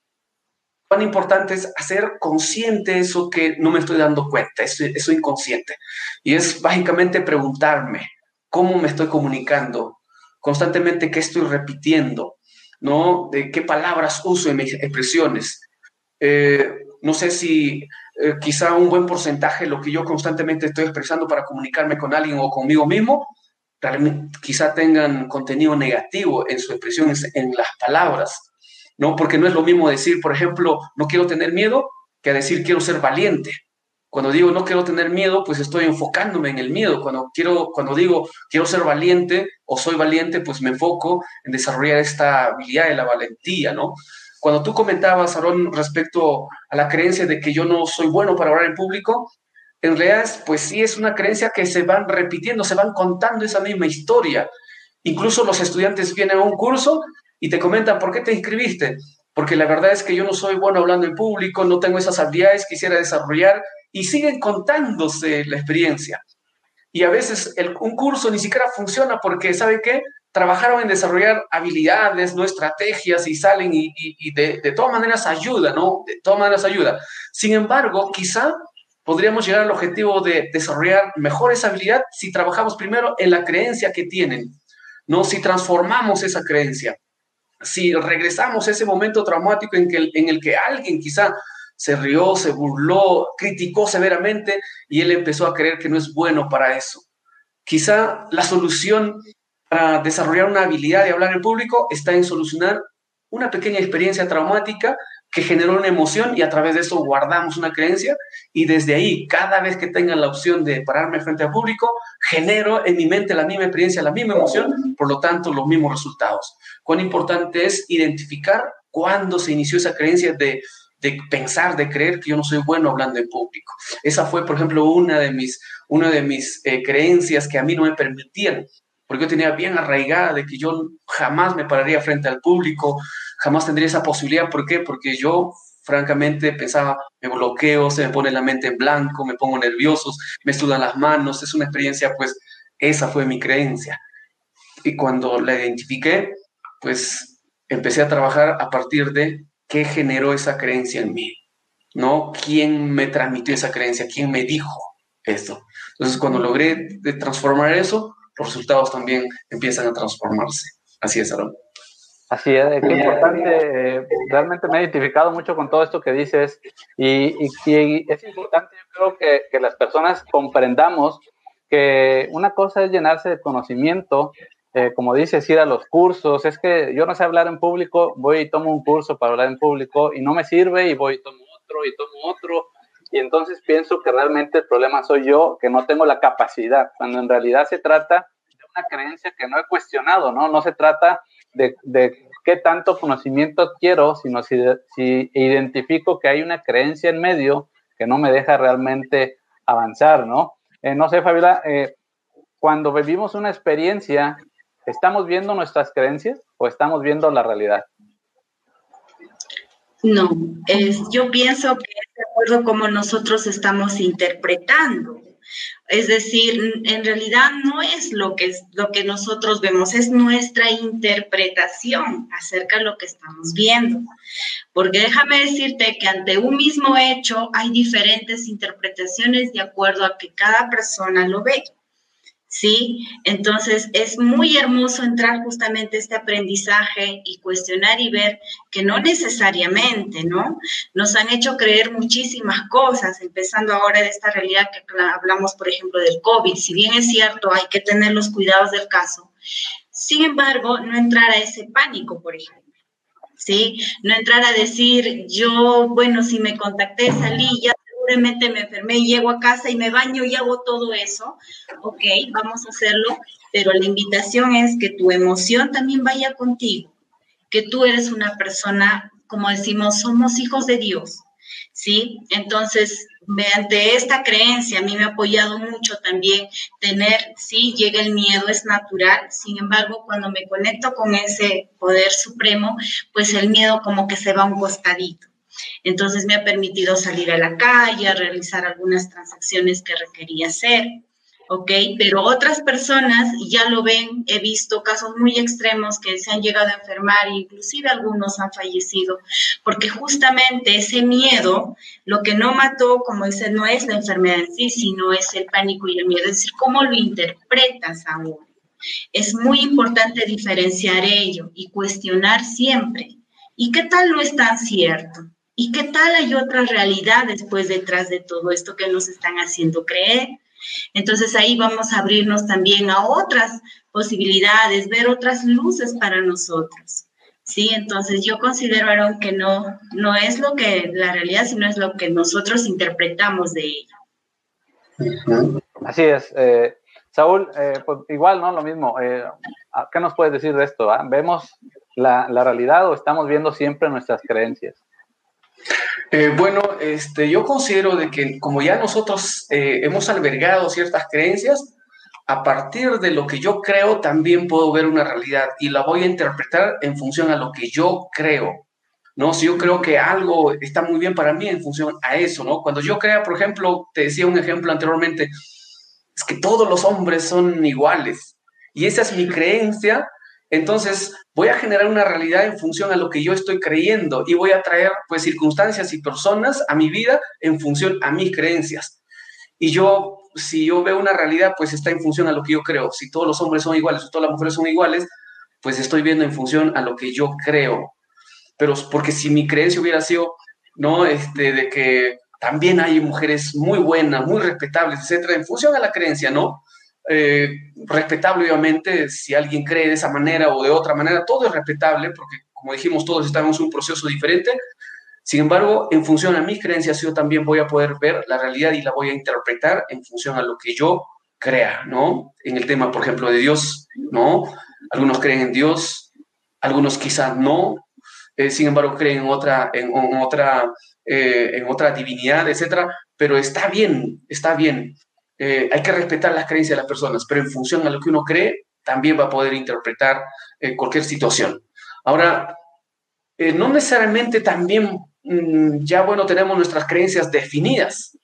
Cuán importante es hacer consciente eso que no me estoy dando cuenta, eso, eso inconsciente. Y es básicamente preguntarme cómo me estoy comunicando, constantemente qué estoy repitiendo, ¿no? De qué palabras uso en mis expresiones. Eh, no sé si eh, quizá un buen porcentaje de lo que yo constantemente estoy expresando para comunicarme con alguien o conmigo mismo, quizá tengan contenido negativo en su expresión, en las palabras, ¿no? Porque no es lo mismo decir, por ejemplo, no quiero tener miedo, que decir quiero ser valiente. Cuando digo no quiero tener miedo, pues estoy enfocándome en el miedo. Cuando, quiero, cuando digo quiero ser valiente o soy valiente, pues me enfoco en desarrollar esta habilidad de la valentía, ¿no? Cuando tú comentabas, Aaron, respecto a la creencia de que yo no soy bueno para hablar en público, en realidad, pues sí es una creencia que se van repitiendo, se van contando esa misma historia. Incluso los estudiantes vienen a un curso y te comentan, ¿por qué te inscribiste? Porque la verdad es que yo no soy bueno hablando en público, no tengo esas habilidades, quisiera desarrollar, y siguen contándose la experiencia. Y a veces el, un curso ni siquiera funciona porque, ¿sabe qué? trabajaron en desarrollar habilidades, no estrategias y salen y, de, de, todas maneras ayuda, ¿no? De todas maneras ayuda. Sin embargo, quizá podríamos llegar al objetivo de desarrollar mejor esa habilidad si trabajamos primero en la creencia que tienen, ¿no? Si transformamos esa creencia, si regresamos a ese momento traumático en, el que alguien quizá se rió, se burló, criticó severamente y él empezó a creer que no es bueno para eso. Quizá la solución para desarrollar una habilidad de hablar en público está en solucionar una pequeña experiencia traumática que generó una emoción y a través de eso guardamos una creencia y desde ahí, cada vez que tengan la opción de pararme frente al público, genero en mi mente la misma experiencia, la misma emoción, por lo tanto, los mismos resultados. Cuán importante es identificar cuándo se inició esa creencia de, de pensar, de creer que yo no soy bueno hablando en público. Esa fue, por ejemplo, una de mis, una de mis eh, creencias que a mí no me permitían porque yo tenía bien arraigada de que yo jamás me pararía frente al público, jamás tendría esa posibilidad. ¿Por qué? Porque yo francamente pensaba, me bloqueo, se me pone la mente en blanco, me pongo nervioso, me sudan las manos, es una experiencia, pues esa fue mi creencia. Y cuando la identifiqué, pues empecé a trabajar a partir de qué generó esa creencia en mí, ¿no? ¿Quién me transmitió esa creencia? ¿Quién me dijo esto? Entonces, cuando logré transformar eso, los resultados también empiezan a transformarse. Así es, Aaron. Así es, qué importante. Eh, realmente me he identificado mucho con todo esto que dices y, es importante, yo creo que, que, las personas comprendamos que una cosa es llenarse de conocimiento, eh, como dices, ir a los cursos. Es que yo no sé hablar en público, voy y tomo un curso para hablar en público y no me sirve y voy y tomo otro y tomo otro. Y entonces pienso que realmente el problema soy yo, que no tengo la capacidad, cuando en realidad se trata de una creencia que no he cuestionado, ¿no? No se trata de, de qué tanto conocimiento quiero, sino si, si, identifico que hay una creencia en medio que no me deja realmente avanzar, ¿no? Eh, no sé, Fabiola, eh, cuando vivimos una experiencia, ¿estamos viendo nuestras creencias o estamos viendo la realidad? No, es, yo pienso que es de acuerdo como nosotros estamos interpretando. Es decir, en realidad no es lo que, es lo que nosotros vemos, es nuestra interpretación acerca de lo que estamos viendo. Porque déjame decirte que ante un mismo hecho hay diferentes interpretaciones de acuerdo a que cada persona lo ve. ¿Sí? Entonces es muy hermoso entrar justamente este aprendizaje y cuestionar y ver que no necesariamente, ¿no? Nos han hecho creer muchísimas cosas, empezando ahora de esta realidad que hablamos, por ejemplo, del COVID. Si bien es cierto, hay que tener los cuidados del caso. Sin embargo, no entrar a ese pánico, por ejemplo. ¿Sí? No entrar a decir, yo, bueno, si me contacté, salí, ya me enfermé y llego a casa y me baño y hago todo eso, ok, vamos a hacerlo, pero la invitación es que tu emoción también vaya contigo, que tú eres una persona, como decimos, somos hijos de Dios, ¿sí? Entonces, mediante esta creencia, a mí me ha apoyado mucho también tener, sí, llega el miedo, es natural, sin embargo, cuando me conecto con ese poder supremo, pues el miedo como que se va un costadito. Entonces me ha permitido salir a la calle, a realizar algunas transacciones que requería hacer. ¿ok? Pero otras personas ya lo ven, he visto casos muy extremos que se han llegado a enfermar, inclusive algunos han fallecido, porque justamente ese miedo, lo que no mató, como dice, no es la enfermedad en sí, sino es el pánico y el miedo, es decir, cómo lo interpretas ahora. Es muy importante diferenciar ello y cuestionar siempre. ¿Y qué tal no es tan cierto? ¿Y qué tal hay otra realidad después detrás de todo esto que nos están haciendo creer? Entonces ahí vamos a abrirnos también a otras posibilidades, ver otras luces para nosotros. Sí, entonces yo considero, Aaron, que no, no es lo que la realidad, sino es lo que nosotros interpretamos de ella. Así es. Eh, Saúl, eh, pues igual, ¿no? Lo mismo. Eh, ¿Qué nos puedes decir de esto? Ah? ¿Vemos la, la realidad o estamos viendo siempre nuestras creencias? Eh, bueno, este, yo considero de que como ya nosotros eh, hemos albergado ciertas creencias, a partir de lo que yo creo también puedo ver una realidad y la voy a interpretar en función a lo que yo creo. ¿no? Si yo creo que algo está muy bien para mí en función a eso, ¿no? Cuando yo crea, por ejemplo, te decía un ejemplo anteriormente, es que todos los hombres son iguales y esa es mi creencia, entonces, voy a generar una realidad en función a lo que yo estoy creyendo y voy a traer pues circunstancias y personas a mi vida en función a mis creencias. Y yo, si yo veo una realidad, pues está en función a lo que yo creo. Si todos los hombres son iguales o todas las mujeres son iguales, pues estoy viendo en función a lo que yo creo. Pero porque si mi creencia hubiera sido, ¿no? Este, de que también hay mujeres muy buenas, muy respetables, etcétera, en función a la creencia, ¿no? Eh, respetable, obviamente, si alguien cree de esa manera o de otra manera, todo es respetable, porque como dijimos, todos estamos en un proceso diferente. Sin embargo, en función a mis creencias, yo también voy a poder ver la realidad y la voy a interpretar en función a lo que yo crea, ¿no? En el tema, por ejemplo, de Dios, ¿no? Algunos creen en Dios, algunos quizás no, eh, sin embargo, creen en otra, en, otra, eh, en otra divinidad, etcétera, pero está bien, está bien. Eh, hay que respetar las creencias de las personas, pero en función a lo que uno cree, también va a poder interpretar eh, cualquier situación. Ahora, eh, no necesariamente también mm, ya, bueno, tenemos nuestras creencias definidas.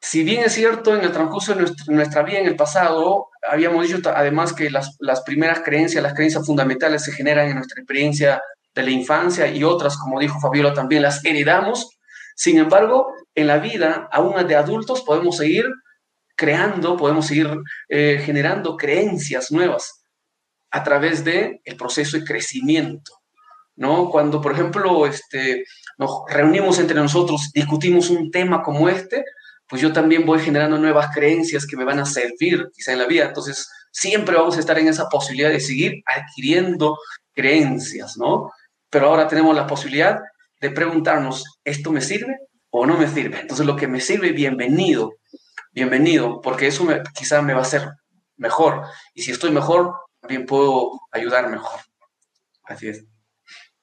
Si bien es cierto, en el transcurso de nuestra, vida en el pasado, habíamos dicho además que las, las primeras creencias, las creencias fundamentales se generan en nuestra experiencia de la infancia y otras, como dijo Fabiola, también las heredamos. Sin embargo, en la vida, aún de adultos, podemos seguir creando, podemos seguir eh, generando creencias nuevas a través del el proceso de crecimiento. ¿no? Cuando, por ejemplo, este, nos reunimos entre nosotros, discutimos un tema como este, pues yo también voy generando nuevas creencias que me van a servir quizá en la vida. Entonces, siempre vamos a estar en esa posibilidad de seguir adquiriendo creencias, ¿no? Pero ahora tenemos la posibilidad de preguntarnos, ¿esto me sirve o no me sirve? Entonces, lo que me sirve, bienvenido, bienvenido, porque eso me, quizá me va a hacer mejor. Y si estoy mejor, también puedo ayudar mejor. Así es.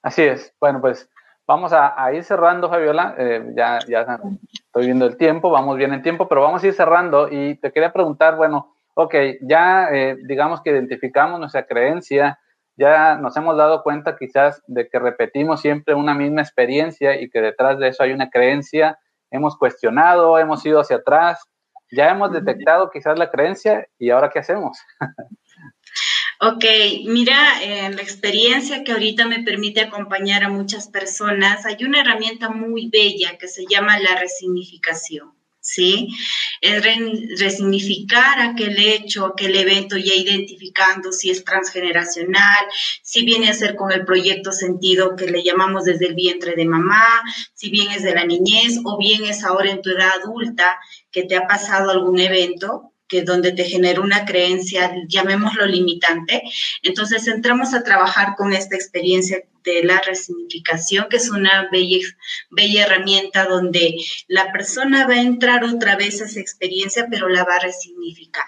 Así es. Bueno, pues Vamos a, ir cerrando, Fabiola. Eh, ya, ya estoy viendo el tiempo, vamos bien en tiempo, pero vamos a ir cerrando y te quería preguntar, bueno, ok, ya eh, digamos que identificamos nuestra creencia, ya nos hemos dado cuenta quizás de que repetimos siempre una misma experiencia y que detrás de eso hay una creencia, hemos cuestionado, hemos ido hacia atrás, ya hemos detectado quizás la creencia y ahora qué hacemos. Ok, mira, en la experiencia que ahorita me permite acompañar a muchas personas, hay una herramienta muy bella que se llama la resignificación. ¿sí? Es resignificar aquel hecho, aquel evento, ya identificando si es transgeneracional, si viene a ser con el proyecto sentido que le llamamos desde el vientre de mamá, si bien es de la niñez o bien es ahora en tu edad adulta que te ha pasado algún evento, que donde te genera una creencia, llamémoslo limitante. Entonces entramos a trabajar con esta experiencia de la resignificación, que es una bella, bella herramienta donde la persona va a entrar otra vez a esa experiencia, pero la va a resignificar.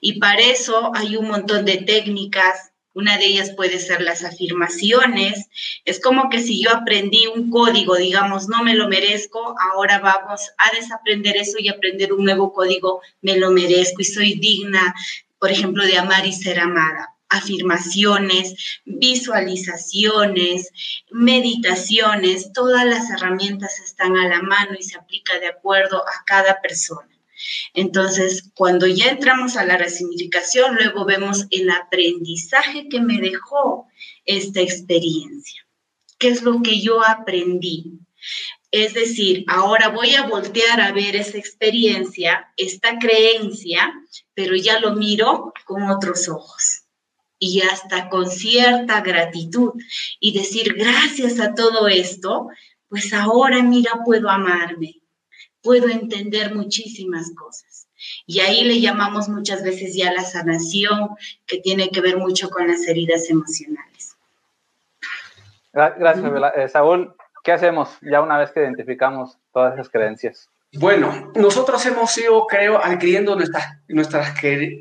Y para eso hay un montón de técnicas, una de ellas puede ser las afirmaciones. Es como que si yo aprendí un código, digamos, no me lo merezco, ahora vamos a desaprender eso y aprender un nuevo código, me lo merezco y soy digna, por ejemplo, de amar y ser amada afirmaciones, visualizaciones, meditaciones, todas las herramientas están a la mano y se aplica de acuerdo a cada persona. Entonces, cuando ya entramos a la resignificación, luego vemos el aprendizaje que me dejó esta experiencia. ¿Qué es lo que yo aprendí? Es decir, ahora voy a voltear a ver esa experiencia, esta creencia, pero ya lo miro con otros ojos y hasta con cierta gratitud y decir gracias a todo esto, pues ahora mira, puedo amarme, puedo entender muchísimas cosas. Y ahí le llamamos muchas veces ya la sanación, que tiene que ver mucho con las heridas emocionales. Gracias, eh, Saúl. ¿Qué hacemos ya una vez que identificamos todas esas creencias? Bueno, nosotros hemos ido, creo, adquiriendo nuestras, nuestras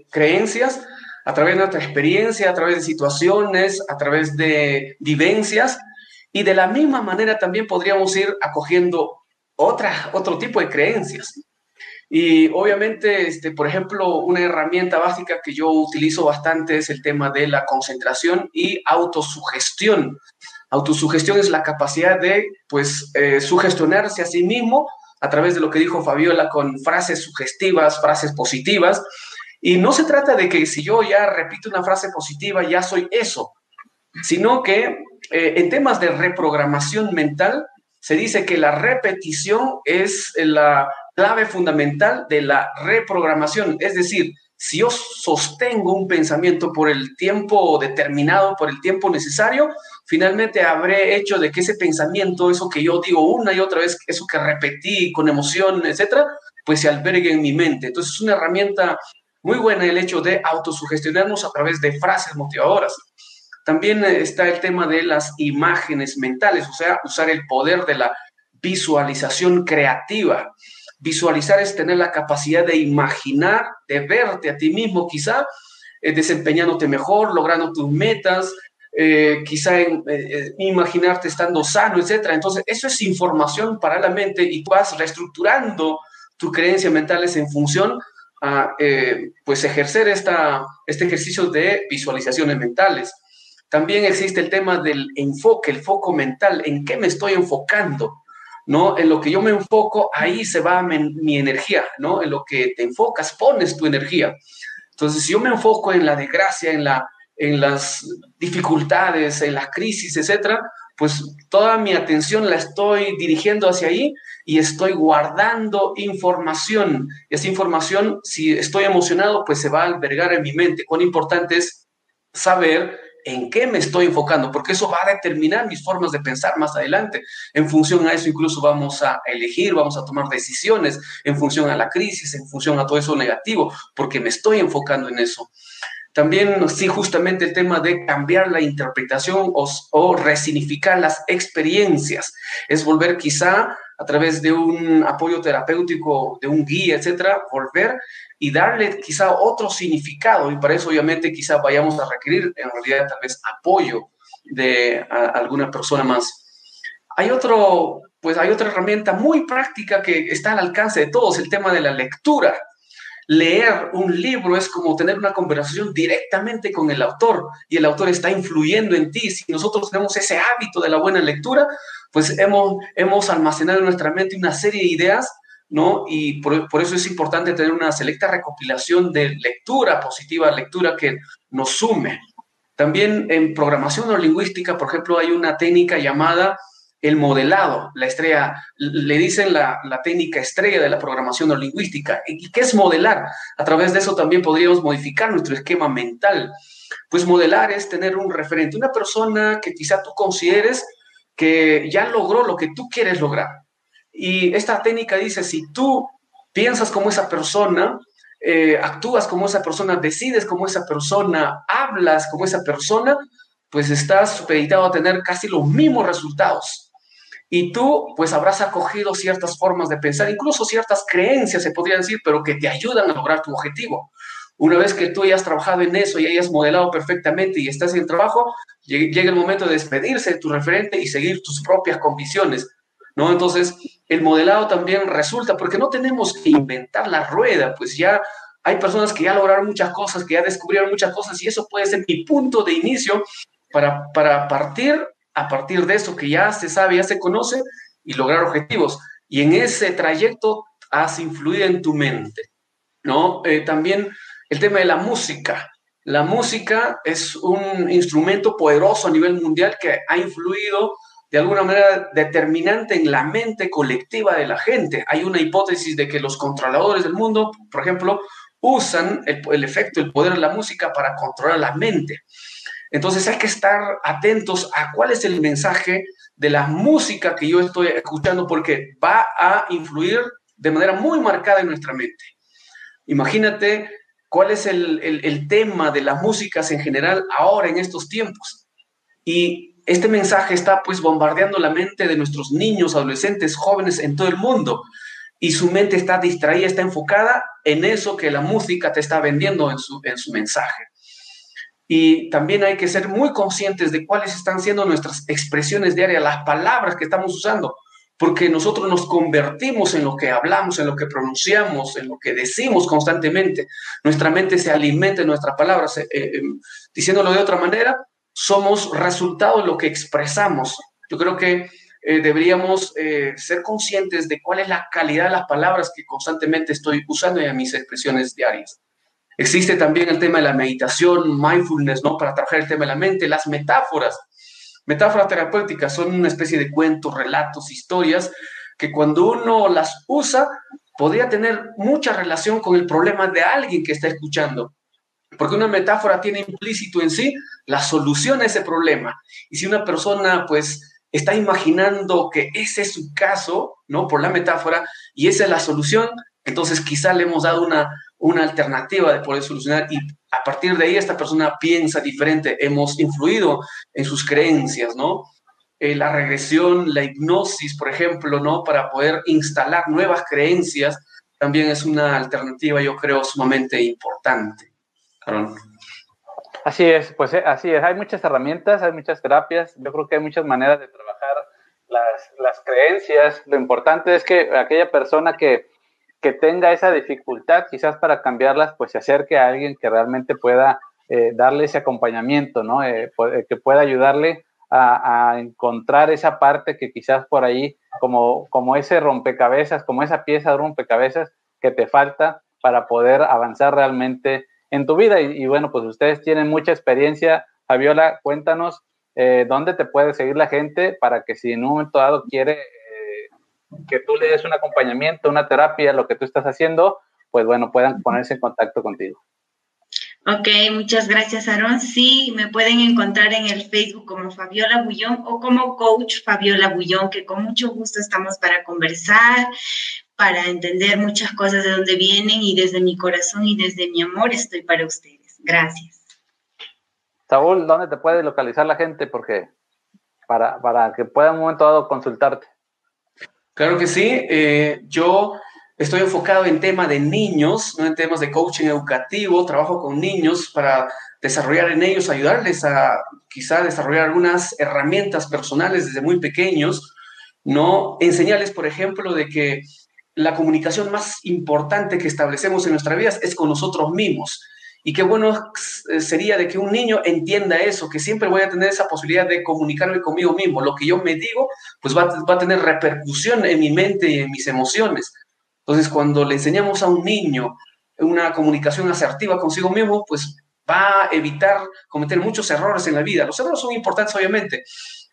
creencias a través de nuestra experiencia, a través de situaciones, a través de vivencias, y de la misma manera también podríamos ir acogiendo otra, otro tipo de creencias. Y obviamente, este, por ejemplo, una herramienta básica que yo utilizo bastante es el tema de la concentración y autosugestión. Autosugestión es la capacidad de, pues, eh, sugestionarse a sí mismo a través de lo que dijo Fabiola con frases sugestivas, frases positivas. Y no se trata de que si yo ya repito una frase positiva, ya soy eso, sino que eh, en temas de reprogramación mental, se dice que la repetición es la clave fundamental de la reprogramación. Es decir, si yo sostengo un pensamiento por el tiempo determinado, por el tiempo necesario, finalmente habré hecho de que ese pensamiento, eso que yo digo una y otra vez, eso que repetí con emoción, etcétera, pues se albergue en mi mente. Entonces es una herramienta muy buena el hecho de autosugestionarnos a través de frases motivadoras. También eh, está el tema de las imágenes mentales, o sea, usar el poder de la visualización creativa. Visualizar es tener la capacidad de imaginar, de verte a ti mismo quizá, eh, desempeñándote mejor, logrando tus metas, eh, quizá imaginarte estando sano, etc. Entonces, eso es información para la mente y tú vas reestructurando tus creencias mentales en función a pues ejercer esta, este ejercicio de visualizaciones mentales. También existe el tema del enfoque, el foco mental, en qué me estoy enfocando, ¿no? En lo que yo me enfoco, ahí se va mi, energía, ¿no? En lo que te enfocas, pones tu energía. Entonces, si yo me enfoco en la desgracia, en, la, en las dificultades, en las crisis, etcétera, pues toda mi atención la estoy dirigiendo hacia ahí y estoy guardando información. Y esa información, si estoy emocionado, pues se va a albergar en mi mente. Cuán importante es saber en qué me estoy enfocando, porque eso va a determinar mis formas de pensar más adelante. En función a eso incluso vamos a elegir, vamos a tomar decisiones en función a la crisis, en función a todo eso negativo, porque me estoy enfocando en eso. También, sí, justamente el tema de cambiar la interpretación o, resignificar las experiencias, es volver quizá a través de un apoyo terapéutico, de un guía, etcétera, volver y darle quizá otro significado. Y para eso, obviamente, quizá vayamos a requerir en realidad tal vez apoyo de alguna persona más. Hay otro, pues hay otra herramienta muy práctica que está al alcance de todos, el tema de la lectura. Leer un libro es como tener una conversación directamente con el autor y el autor está influyendo en ti. Si nosotros tenemos ese hábito de la buena lectura, pues hemos, hemos almacenado en nuestra mente una serie de ideas ¿no? Y por, eso es importante tener una selecta recopilación de lectura positiva, lectura que nos sume. También en programación o lingüística, por ejemplo, hay una técnica llamada el modelado, la estrella, le dicen la, la técnica estrella de la programación lingüística. ¿Y qué es modelar? A través de eso también podríamos modificar nuestro esquema mental. Pues modelar es tener un referente, una persona que quizá tú consideres que ya logró lo que tú quieres lograr y esta técnica dice, si tú piensas como esa persona, eh, actúas como esa persona, decides como esa persona, hablas como esa persona, pues estás supeditado a tener casi los mismos resultados. Y tú, pues habrás acogido ciertas formas de pensar, incluso ciertas creencias, se podría decir, pero que te ayudan a lograr tu objetivo. Una vez que tú hayas trabajado en eso y hayas modelado perfectamente y estás en trabajo, llega el momento de despedirse de tu referente y seguir tus propias convicciones. ¿no? Entonces, el modelado también resulta, porque no tenemos que inventar la rueda, pues ya hay personas que ya lograron muchas cosas, que ya descubrieron muchas cosas, y eso puede ser mi punto de inicio para, para partir a partir de eso que ya se sabe, ya se conoce, y lograr objetivos. Y en ese trayecto has influido en tu mente, ¿no? Eh, también el tema de la música. La música es un instrumento poderoso a nivel mundial que ha influido de alguna manera determinante en la mente colectiva de la gente. Hay una hipótesis de que los controladores del mundo, por ejemplo, usan el, efecto, el poder de la música para controlar la mente. Entonces hay que estar atentos a cuál es el mensaje de la música que yo estoy escuchando porque va a influir de manera muy marcada en nuestra mente. Imagínate cuál es el, el tema de las músicas en general ahora en estos tiempos. Y este mensaje está pues bombardeando la mente de nuestros niños, adolescentes, jóvenes en todo el mundo. Y su mente está distraída, está enfocada en eso que la música te está vendiendo en su, en su mensaje. Y también hay que ser muy conscientes de cuáles están siendo nuestras expresiones diarias, las palabras que estamos usando, porque nosotros nos convertimos en lo que hablamos, en lo que pronunciamos, en lo que decimos constantemente. Nuestra mente se alimenta de nuestras palabras. Eh, eh, diciéndolo de otra manera, somos resultado de lo que expresamos. Yo creo que eh, deberíamos eh, ser conscientes de cuál es la calidad de las palabras que constantemente estoy usando en mis expresiones diarias. Existe también el tema de la meditación, mindfulness, ¿no? Para trabajar el tema de la mente, las metáforas. Metáforas terapéuticas son una especie de cuentos, relatos, historias que cuando uno las usa podría tener mucha relación con el problema de alguien que está escuchando. Porque una metáfora tiene implícito en sí la solución a ese problema. Y si una persona pues está imaginando que ese es su caso, ¿no? Por la metáfora, y esa es la solución, entonces quizá le hemos dado una, una alternativa de poder solucionar y a partir de ahí esta persona piensa diferente, hemos influido en sus creencias, ¿no? Eh, la regresión, la hipnosis, por ejemplo, ¿no? Para poder instalar nuevas creencias, también es una alternativa, yo creo, sumamente importante. Así es, pues eh, así es. Hay muchas herramientas, hay muchas terapias. Yo creo que hay muchas maneras de trabajar las, las creencias. Lo importante es que aquella persona que que tenga esa dificultad, quizás para cambiarlas, pues se acerque a alguien que realmente pueda eh, darle ese acompañamiento, ¿no? Eh, eh, que pueda ayudarle a, encontrar esa parte que quizás por ahí, como, como ese rompecabezas, como esa pieza de rompecabezas que te falta para poder avanzar realmente en tu vida. Y, y bueno, pues ustedes tienen mucha experiencia. Fabiola, cuéntanos dónde te puede seguir la gente para que si en un momento dado quiere que tú le des un acompañamiento, una terapia, lo que tú estás haciendo, pues bueno, puedan ponerse en contacto contigo. Ok, muchas gracias, Aaron. Sí, me pueden encontrar en el Facebook como Fabiola Bullón o como Coach Fabiola Bullón, que con mucho gusto estamos para conversar, para entender muchas cosas de dónde vienen y desde mi corazón y desde mi amor estoy para ustedes. Gracias. Saúl, ¿dónde te puede localizar la gente? Porque para, para que pueda en un momento dado consultarte. Claro que sí. Eh, yo estoy enfocado en tema de niños, no en temas de coaching educativo. Trabajo con niños para desarrollar en ellos, ayudarles a quizá desarrollar algunas herramientas personales desde muy pequeños, no enseñarles, por ejemplo, de que la comunicación más importante que establecemos en nuestra vida es con nosotros mismos y qué bueno eh, sería de que un niño entienda eso, que siempre voy a tener esa posibilidad de comunicarme conmigo mismo. Lo que yo me digo, pues va, va a tener repercusión en mi mente y en mis emociones. Entonces, cuando le enseñamos a un niño una comunicación asertiva consigo mismo, pues va a evitar cometer muchos errores en la vida. Los errores son importantes, obviamente,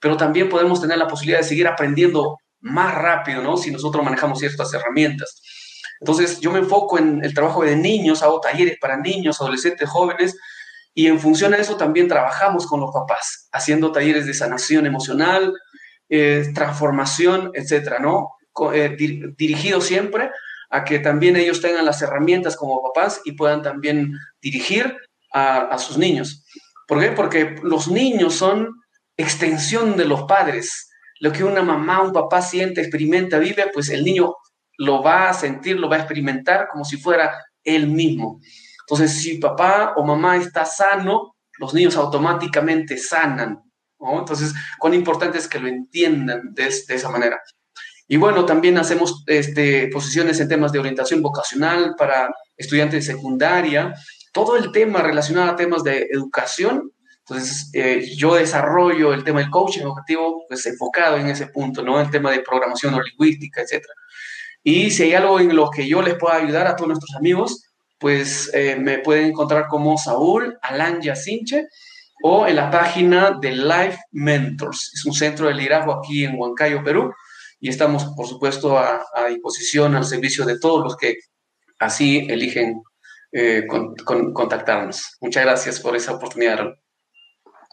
pero también podemos tener la posibilidad de seguir aprendiendo más rápido, ¿no? Si nosotros manejamos ciertas herramientas. Entonces, yo me enfoco en el trabajo de niños, hago talleres para niños, adolescentes, jóvenes, y en función de eso también trabajamos con los papás, haciendo talleres de sanación emocional, eh, transformación, etcétera, ¿no? Eh, dirigido siempre a que también ellos tengan las herramientas como papás y puedan también dirigir a, a sus niños. ¿Por qué? Porque los niños son extensión de los padres. Lo que una mamá, un papá siente, experimenta, vive, pues el niño lo va a sentir, lo va a experimentar como si fuera él mismo. Entonces, si papá o mamá está sano, los niños automáticamente sanan. Entonces, cuán importante es que lo entiendan de, esa manera. Y bueno, también hacemos este, posiciones en temas de orientación vocacional para estudiantes de secundaria, todo el tema relacionado a temas de educación. Entonces, eh, yo desarrollo el tema del coaching educativo, pues enfocado en ese punto, ¿no? El tema de programación o lingüística, etcétera. Y si hay algo en lo que yo les pueda ayudar a todos nuestros amigos, pues eh, me pueden encontrar como Saúl Alanya Sinche o en la página de Life Mentors. Es un centro de liderazgo aquí en Huancayo, Perú, y estamos, por supuesto, a, disposición, al servicio de todos los que así eligen eh, contactarnos. Muchas gracias por esa oportunidad.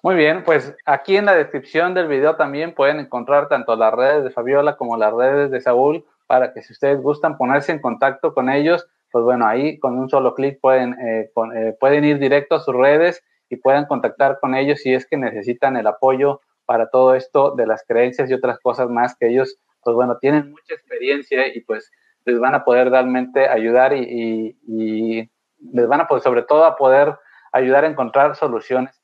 Muy bien, pues aquí en la descripción del video también pueden encontrar tanto las redes de Fabiola como las redes de Saúl para que si ustedes gustan ponerse en contacto con ellos, pues bueno, ahí con un solo clic pueden, eh, eh, pueden ir directo a sus redes y puedan contactar con ellos si es que necesitan el apoyo para todo esto de las creencias y otras cosas más que ellos, pues bueno, tienen mucha experiencia y pues les van a poder realmente ayudar y, les van a poder, sobre todo a poder ayudar a encontrar soluciones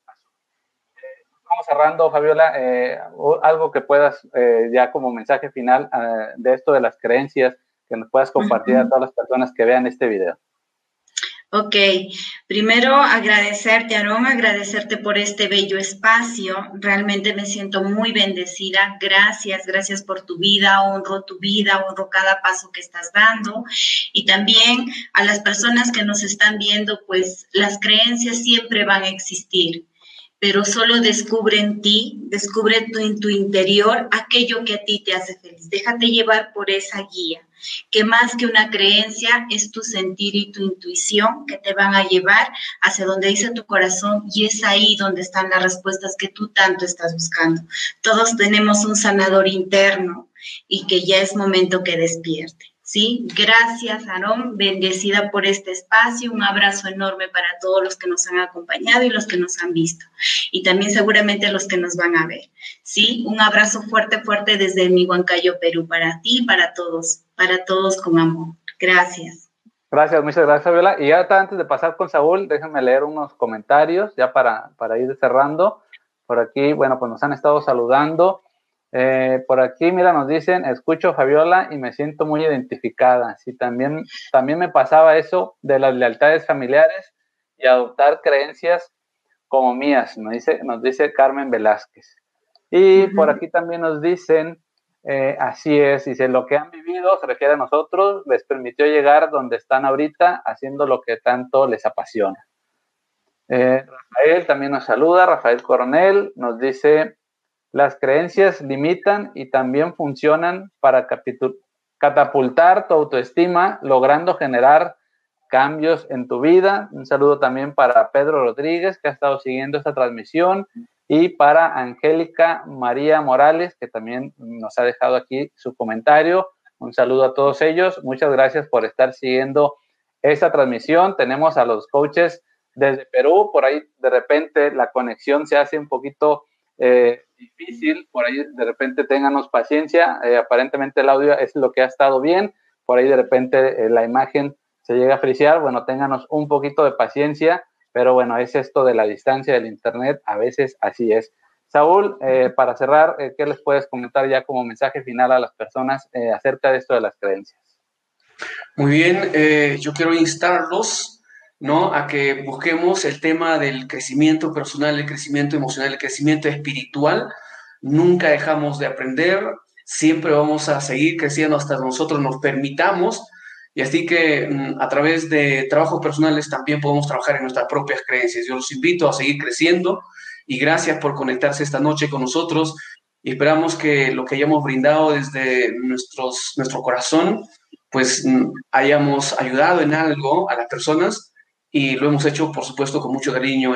cerrando, Fabiola, eh, algo que puedas eh, ya como mensaje final eh, de esto de las creencias que nos puedas compartir a todas las personas que vean este video. Ok, primero agradecerte, Aarón, agradecerte por este bello espacio. Realmente me siento muy bendecida. Gracias, gracias por tu vida, honro tu vida, honro cada paso que estás dando. Y también a las personas que nos están viendo, pues las creencias siempre van a existir pero solo descubre en ti, descubre en tu interior aquello que a ti te hace feliz. Déjate llevar por esa guía, que más que una creencia es tu sentir y tu intuición que te van a llevar hacia donde dice tu corazón y es ahí donde están las respuestas que tú tanto estás buscando. Todos tenemos un sanador interno y que ya es momento que despierte. ¿Sí? Gracias, Aarón, bendecida por este espacio, un abrazo enorme para todos los que nos han acompañado y los que nos han visto, y también seguramente los que nos van a ver, ¿sí? Un abrazo fuerte, fuerte desde mi Huancayo, Perú, para ti, para todos, para todos con amor. Gracias. Gracias, muchas gracias, Viola. Y ya antes de pasar con Saúl, déjenme leer unos comentarios ya para, para ir cerrando. Por aquí, bueno, pues nos han estado saludando. Eh, por aquí, mira, nos dicen, escucho Fabiola y me siento muy identificada. Sí, también, también me pasaba eso de las lealtades familiares y adoptar creencias como mías, nos dice, nos dice Carmen Velázquez. Y por aquí también nos dicen, eh, así es, dice, lo que han vivido, se refiere a nosotros, les permitió llegar donde están ahorita, haciendo lo que tanto les apasiona. Eh, Rafael también nos saluda, Rafael Coronel nos dice, las creencias limitan y también funcionan para catapultar tu autoestima, logrando generar cambios en tu vida. Un saludo también para Pedro Rodríguez, que ha estado siguiendo esta transmisión, y para Angélica María Morales, que también nos ha dejado aquí su comentario. Un saludo a todos ellos. Muchas gracias por estar siguiendo esta transmisión. Tenemos a los coaches desde Perú. Por ahí de repente la conexión se hace un poquito eh, difícil. Por ahí de repente ténganos paciencia. Eh, aparentemente el audio es lo que ha estado bien. Por ahí de repente eh, la imagen se llega a friciar. Bueno, ténganos un poquito de paciencia. Pero bueno, es esto de la distancia del Internet. A veces así es. Saúl, para cerrar, ¿qué les puedes comentar ya como mensaje final a las personas acerca de esto de las creencias? Muy bien, yo quiero instarlos ¿no? A que busquemos el tema del crecimiento personal, el crecimiento emocional, el crecimiento espiritual. Nunca dejamos de aprender, siempre vamos a seguir creciendo hasta nosotros nos permitamos. Y así que mm, a través de trabajos personales también podemos trabajar en nuestras propias creencias. Yo los invito a seguir creciendo y gracias por conectarse esta noche con nosotros. Y esperamos que lo que hayamos brindado desde nuestros, nuestro corazón, pues mm, hayamos ayudado en algo a las personas y lo hemos hecho, por supuesto, con mucho cariño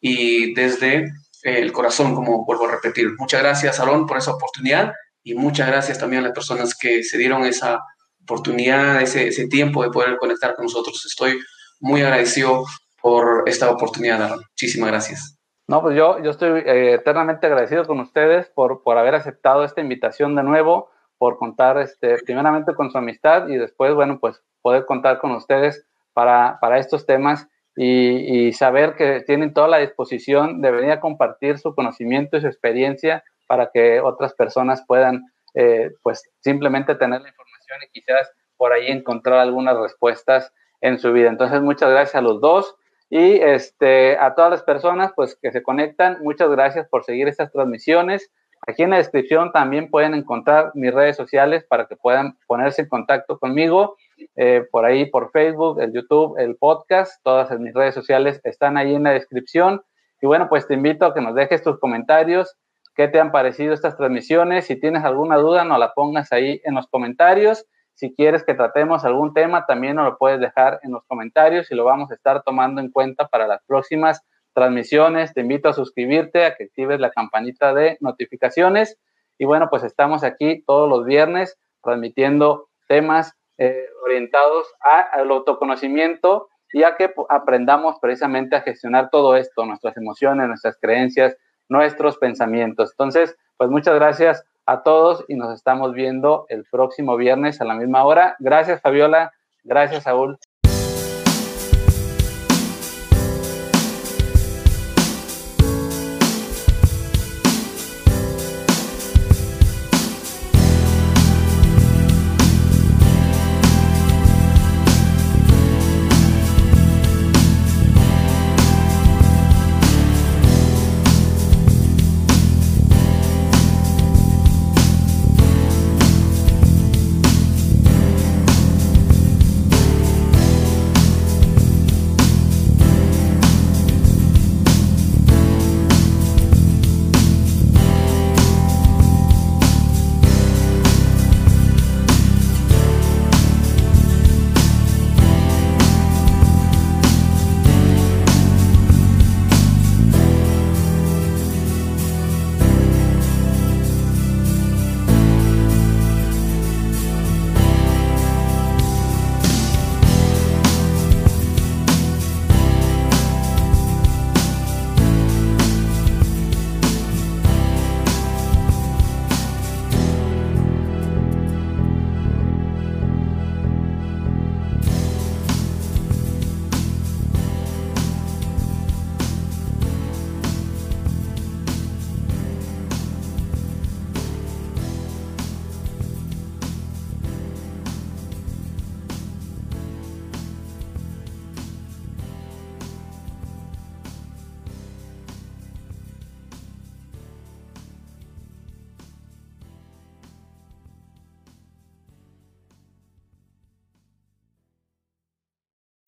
y, desde el corazón, como vuelvo a repetir. Muchas gracias, Aaron, por esa oportunidad y muchas gracias también a las personas que se dieron esa oportunidad, ese, ese tiempo de poder conectar con nosotros. Estoy muy agradecido por esta oportunidad, Aaron. Muchísimas gracias. No, pues yo, yo estoy eh, eternamente agradecido con ustedes por, por haber aceptado esta invitación de nuevo, por contar este, primeramente con su amistad y después, bueno, pues poder contar con ustedes para, para estos temas y, saber que tienen toda la disposición de venir a compartir su conocimiento y su experiencia para que otras personas puedan, eh, pues, simplemente tener la información y quizás por ahí encontrar algunas respuestas en su vida. Entonces, muchas gracias a los dos y este, a todas las personas, pues, que se conectan. Muchas gracias por seguir estas transmisiones. Aquí en la descripción también pueden encontrar mis redes sociales para que puedan ponerse en contacto conmigo eh, por ahí, por Facebook, el YouTube, el podcast, todas mis redes sociales están ahí en la descripción. Y bueno, pues te invito a que nos dejes tus comentarios, qué te han parecido estas transmisiones. Si tienes alguna duda, nos la pongas ahí en los comentarios. Si quieres que tratemos algún tema, también nos lo puedes dejar en los comentarios y lo vamos a estar tomando en cuenta para las próximas transmisiones. Te invito a suscribirte, a que actives la campanita de notificaciones. Y bueno, pues estamos aquí todos los viernes transmitiendo temas eh, orientados al autoconocimiento y a que aprendamos precisamente a gestionar todo esto, nuestras emociones, nuestras creencias, nuestros pensamientos. Entonces, pues muchas gracias a todos y nos estamos viendo el próximo viernes a la misma hora. Gracias, Fabiola. Gracias, Saúl.